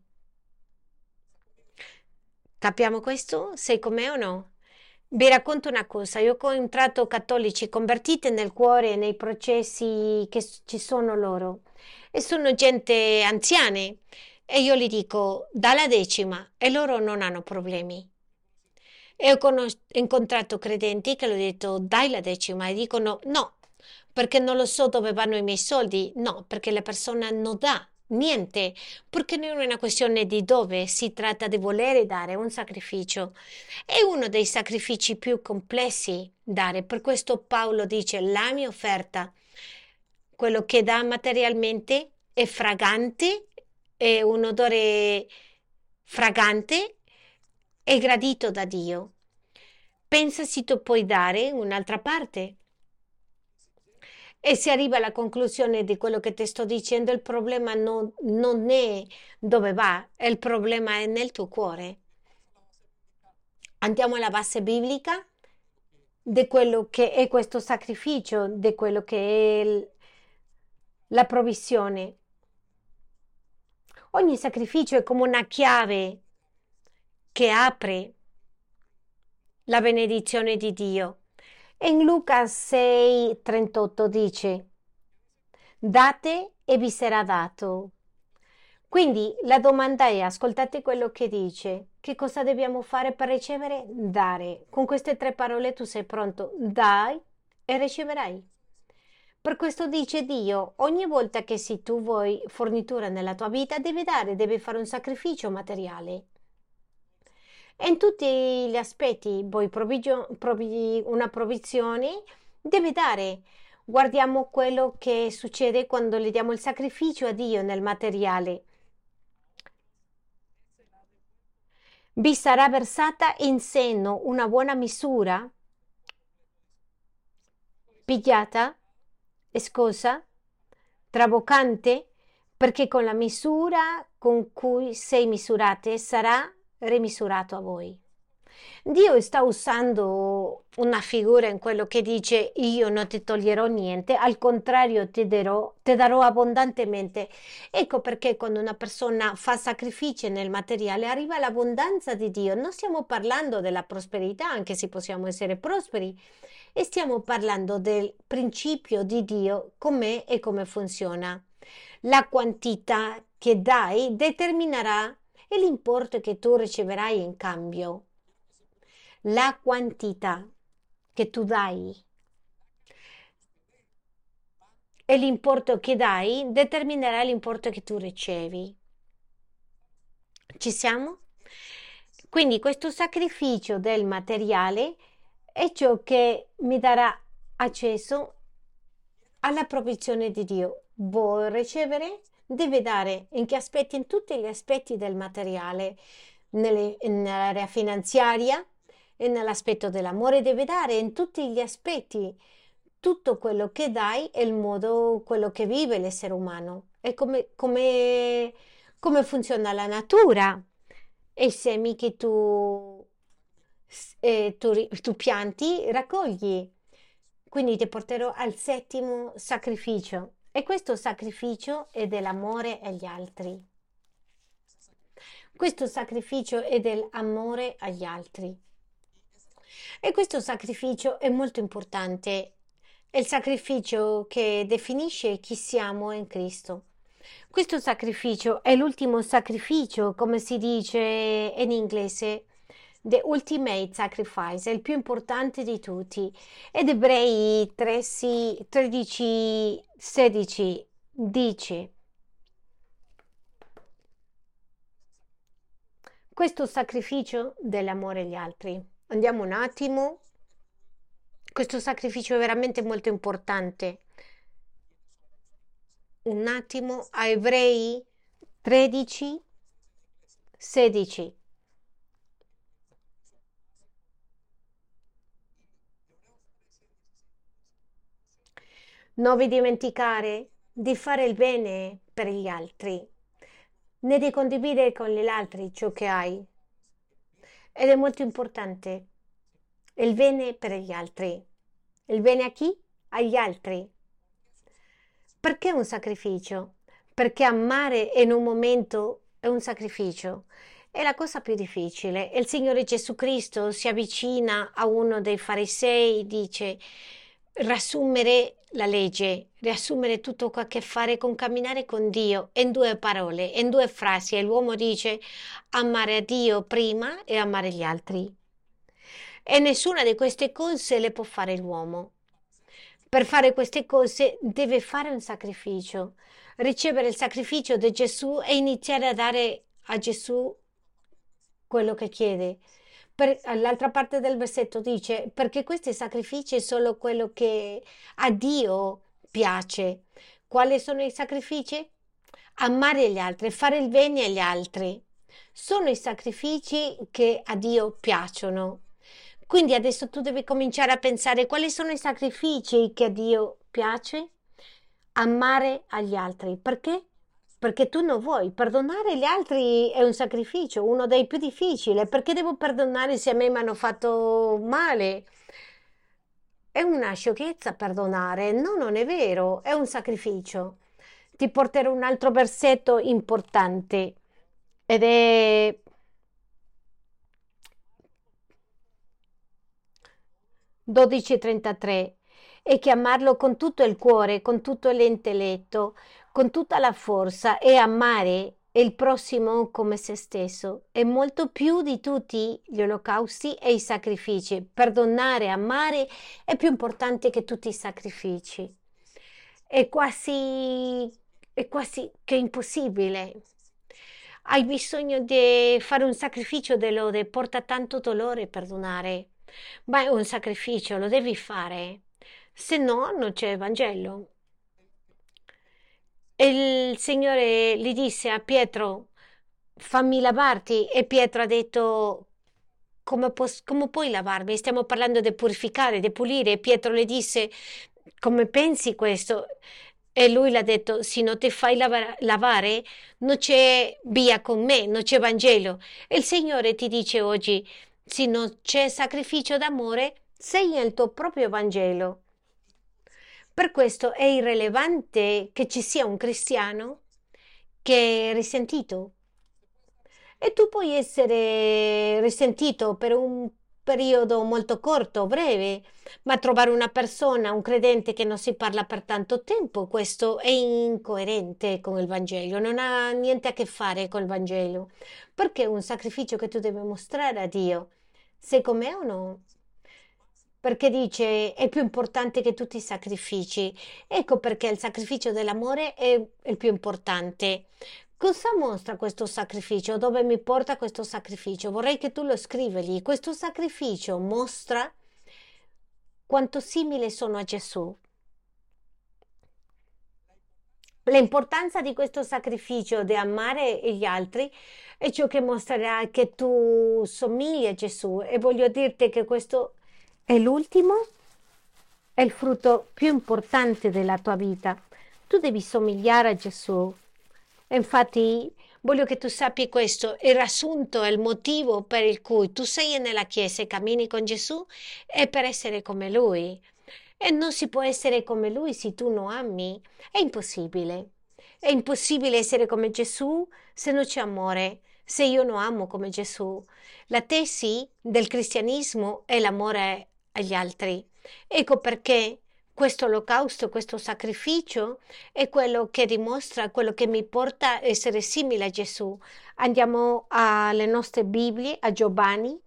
Capiamo questo? Sei con me o no? Vi racconto una cosa, io ho incontrato cattolici convertiti nel cuore nei processi che ci sono loro e sono gente anziane e io gli dico dalla decima e loro non hanno problemi. E ho incontrato credenti che hanno detto dai la decima e dicono no, perché non lo so dove vanno i miei soldi. No, perché la persona non dà niente, perché non è una questione di dove, si tratta di volere dare un sacrificio. È uno dei sacrifici più complessi dare, per questo Paolo dice la mia offerta, quello che dà materialmente è fragante, è un odore fragante e gradito da Dio. Pensa se tu puoi dare un'altra parte. E si arriva alla conclusione di quello che ti sto dicendo, il problema non, non è dove va, il problema è nel tuo cuore. Andiamo alla base biblica di quello che è questo sacrificio, di quello che è la provvisione. Ogni sacrificio è come una chiave che apre la benedizione di Dio. In Luca 6, 38 dice, date e vi sarà dato. Quindi la domanda è, ascoltate quello che dice, che cosa dobbiamo fare per ricevere? Dare. Con queste tre parole tu sei pronto, dai e riceverai. Per questo dice Dio, ogni volta che se tu vuoi fornitura nella tua vita, devi dare, devi fare un sacrificio materiale. In tutti gli aspetti, vuoi provvi una provvigione, devi dare. Guardiamo quello che succede quando le diamo il sacrificio a Dio nel materiale. Vi sarà versata in seno una buona misura, pigliata, scosa, traboccante, perché con la misura con cui sei misurate sarà rimisurato a voi. Dio sta usando una figura in quello che dice io non ti toglierò niente, al contrario ti darò, ti darò abbondantemente. Ecco perché quando una persona fa sacrifici nel materiale arriva l'abbondanza di Dio. Non stiamo parlando della prosperità, anche se possiamo essere prosperi, e stiamo parlando del principio di Dio, com'è e come funziona. La quantità che dai determinerà e l'importo che tu riceverai in cambio. La quantità che tu dai e l'importo che dai determinerà l'importo che tu ricevi. Ci siamo? Quindi questo sacrificio del materiale è ciò che mi darà accesso alla provvigione di Dio. Vuoi ricevere? Deve dare in aspetti? In tutti gli aspetti del materiale, nelle, nell'area finanziaria e nell'aspetto dell'amore deve dare in tutti gli aspetti. Tutto quello che dai è il modo, quello che vive l'essere umano. È come, come, come funziona la natura. E i semi che tu, eh, tu, tu pianti, raccogli. Quindi ti porterò al settimo sacrificio e questo sacrificio è dell'amore agli altri. Questo sacrificio è dell'amore agli altri. E questo sacrificio è molto importante. È il sacrificio che definisce chi siamo in Cristo. Questo sacrificio è l'ultimo sacrificio, come si dice in inglese, The Ultimate Sacrifice, è il più importante di tutti. Ed Ebrei 13, 16 dice, questo sacrificio dell'amore agli altri. Andiamo un attimo. Questo sacrificio è veramente molto importante. Un attimo a Ebrei 13, 16. Non vi dimenticare di fare il bene per gli altri, né di condividere con gli altri ciò che hai. Ed è molto importante il bene per gli altri. Il bene a chi? Agli altri. Perché un sacrificio? Perché amare in un momento è un sacrificio. È la cosa più difficile. Il Signore Gesù Cristo si avvicina a uno dei farisei e dice riassumere la legge, riassumere tutto che ha a che fare con camminare con Dio in due parole, in due frasi. E l'uomo dice amare a Dio prima e amare gli altri. E nessuna di queste cose le può fare l'uomo. Per fare queste cose deve fare un sacrificio, ricevere il sacrificio di Gesù e iniziare a dare a Gesù quello che chiede. Per, all'altra parte del versetto dice perché questi sacrifici sono quello che a Dio piace. Quali sono i sacrifici? Amare gli altri, fare il bene agli altri. Sono i sacrifici che a Dio piacciono. Quindi adesso tu devi cominciare a pensare quali sono i sacrifici che a Dio piace? Amare agli altri. Perché? Perché tu non vuoi. Perdonare gli altri è un sacrificio, uno dei più difficili. Perché devo perdonare se a me mi hanno fatto male? È una sciocchezza perdonare. No, non è vero, è un sacrificio. Ti porterò un altro versetto importante ed è 12.33 e chiamarlo con tutto il cuore, con tutto l'intelletto, con tutta la forza e amare il prossimo come se stesso è molto più di tutti gli olocausti e i sacrifici. Perdonare, amare è più importante che tutti i sacrifici. È quasi, è quasi che impossibile. Hai bisogno di fare un sacrificio di lode, porta tanto dolore perdonare ma è un sacrificio, lo devi fare, se no non c'è Vangelo. E il Signore gli disse a Pietro, fammi lavarti, e Pietro ha detto, come, pos- come puoi lavarmi? Stiamo parlando di purificare, di pulire. E Pietro le disse, come pensi questo? E lui l'ha detto, se non ti fai lavar- lavare, non c'è via con me, non c'è Vangelo. E il Signore ti dice oggi, se non c'è sacrificio d'amore, segna il tuo proprio Vangelo. Per questo è irrilevante che ci sia un cristiano che è risentito. E tu puoi essere risentito per un periodo molto corto, breve, ma trovare una persona, un credente che non si parla per tanto tempo, questo è incoerente con il Vangelo, non ha niente a che fare col Vangelo, perché è un sacrificio che tu devi mostrare a Dio. Sei con me o no? Perché dice è più importante che tutti i sacrifici. Ecco perché il sacrificio dell'amore è il più importante. Cosa mostra questo sacrificio? Dove mi porta questo sacrificio? Vorrei che tu lo scriveli. Questo sacrificio mostra quanto simile sono a Gesù. L'importanza di questo sacrificio di amare gli altri è ciò che mostrerà che tu somigli a Gesù e voglio dirti che questo è l'ultimo, è il frutto più importante della tua vita. Tu devi somigliare a Gesù. Infatti voglio che tu sappi questo, il riassunto, il motivo per il cui tu sei nella Chiesa e cammini con Gesù è per essere come Lui. E non si può essere come lui se tu non ami. È impossibile. È impossibile essere come Gesù se non c'è amore, se io non amo come Gesù. La tesi del cristianesimo è l'amore agli altri. Ecco perché questo olocausto, questo sacrificio è quello che dimostra, quello che mi porta a essere simile a Gesù. Andiamo alle nostre Bibbie, a Giovanni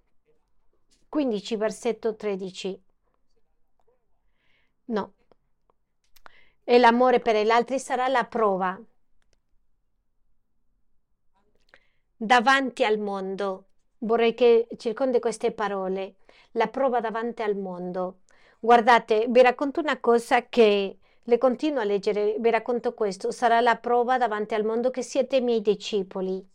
15, versetto 13. No. E l'amore per gli altri sarà la prova davanti al mondo. Vorrei che circondi queste parole. La prova davanti al mondo. Guardate, vi racconto una cosa che le continuo a leggere, vi racconto questo. Sarà la prova davanti al mondo che siete miei discepoli.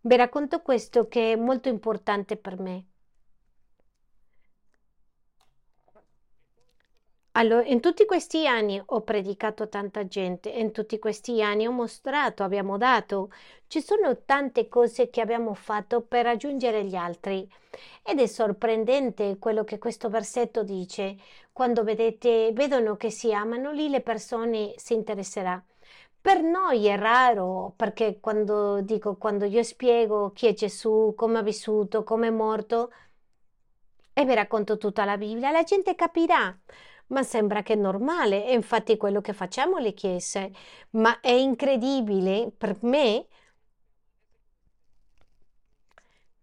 Vi racconto questo che è molto importante per me. Allora, in tutti questi anni ho predicato tanta gente, in tutti questi anni ho mostrato, abbiamo dato, ci sono tante cose che abbiamo fatto per raggiungere gli altri ed è sorprendente quello che questo versetto dice. Quando vedete, vedono che si amano, lì le persone si interesseranno. Per noi è raro perché quando dico, quando io spiego chi è Gesù, come ha vissuto, come è morto, e vi racconto tutta la Bibbia, la gente capirà Ma sembra che è normale, e infatti è quello che facciamo le chiese. Ma è incredibile per me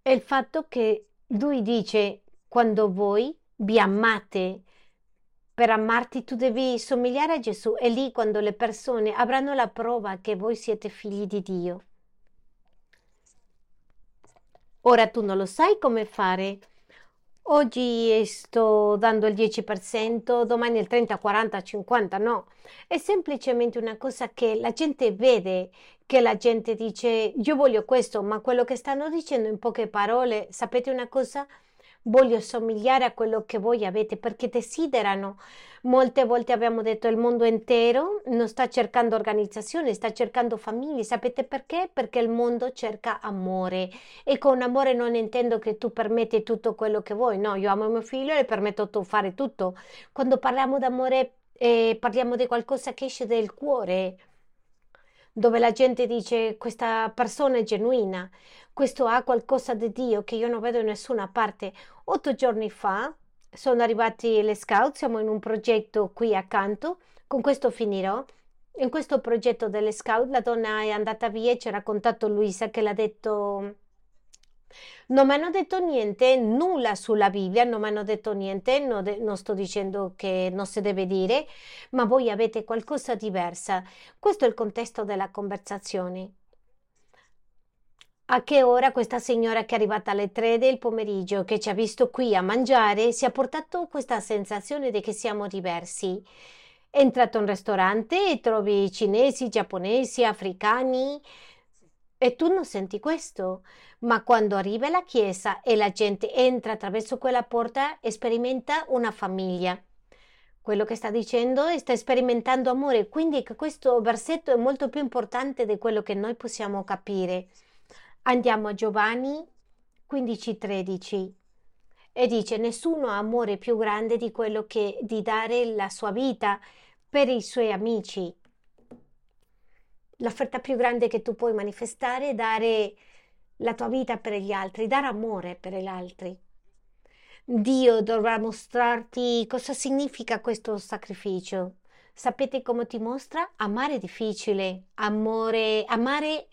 è il fatto che lui dice quando voi vi amate, per amarti tu devi somigliare a Gesù. E lì quando le persone avranno la prova che voi siete figli di Dio. Ora tu non lo sai come fare. Oggi sto dando il 10%, domani il 30, 40, 50, no. È semplicemente una cosa che la gente vede, che la gente dice io voglio questo, ma quello che stanno dicendo in poche parole, sapete una cosa? Voglio somigliare a quello che voi avete perché desiderano. Molte volte abbiamo detto il mondo intero non sta cercando organizzazione, sta cercando famiglie. Sapete perché? Perché il mondo cerca amore e con amore non intendo che tu permetti tutto quello che vuoi. No, io amo mio figlio e le permetto di fare tutto. Quando parliamo d'amore eh, parliamo di qualcosa che esce dal cuore dove la gente dice questa persona è genuina, questo ha qualcosa di Dio che io non vedo in nessuna parte. Otto giorni fa sono arrivati le scout, siamo in un progetto qui accanto, con questo finirò. In questo progetto delle scout la donna è andata via e ci ha raccontato Luisa che l'ha detto non mi hanno detto niente, nulla sulla Bibbia, non mi hanno detto niente, non, de- non sto dicendo che non si deve dire, ma voi avete qualcosa di diversa. Questo è il contesto della conversazione. A che ora questa signora che è arrivata alle tre del pomeriggio, che ci ha visto qui a mangiare, si ha portato questa sensazione di che siamo diversi. È entrato in un ristorante e trovi cinesi, giapponesi, africani e tu non senti questo. Ma quando arriva la chiesa e la gente entra attraverso quella porta, sperimenta una famiglia. Quello che sta dicendo è sta sperimentando amore, quindi questo versetto è molto più importante di quello che noi possiamo capire. Andiamo a Giovanni 15:13 e dice: Nessuno ha amore più grande di quello che di dare la sua vita per i suoi amici. L'offerta più grande che tu puoi manifestare è dare la tua vita per gli altri, dare amore per gli altri. Dio dovrà mostrarti cosa significa questo sacrificio. Sapete come ti mostra? Amare è difficile, amore, amare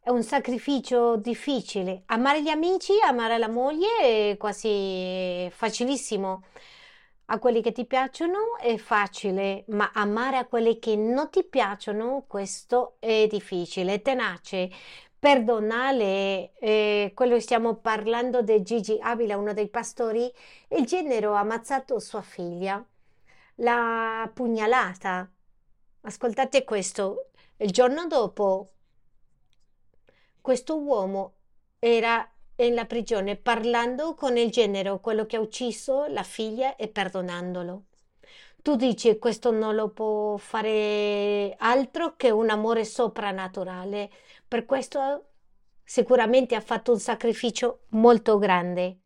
è un sacrificio difficile. Amare gli amici, amare la moglie è quasi facilissimo. A quelli che ti piacciono è facile, ma amare a quelli che non ti piacciono, questo è difficile, tenace. Perdonale, eh, quello stiamo parlando di Gigi Avila, uno dei pastori, il genero ha ammazzato sua figlia, l'ha pugnalata. Ascoltate questo, il giorno dopo questo uomo era nella prigione parlando con il genero, quello che ha ucciso la figlia e perdonandolo. Tu dici questo non lo può fare altro che un amore soprannaturale. Per questo sicuramente ha fatto un sacrificio molto grande.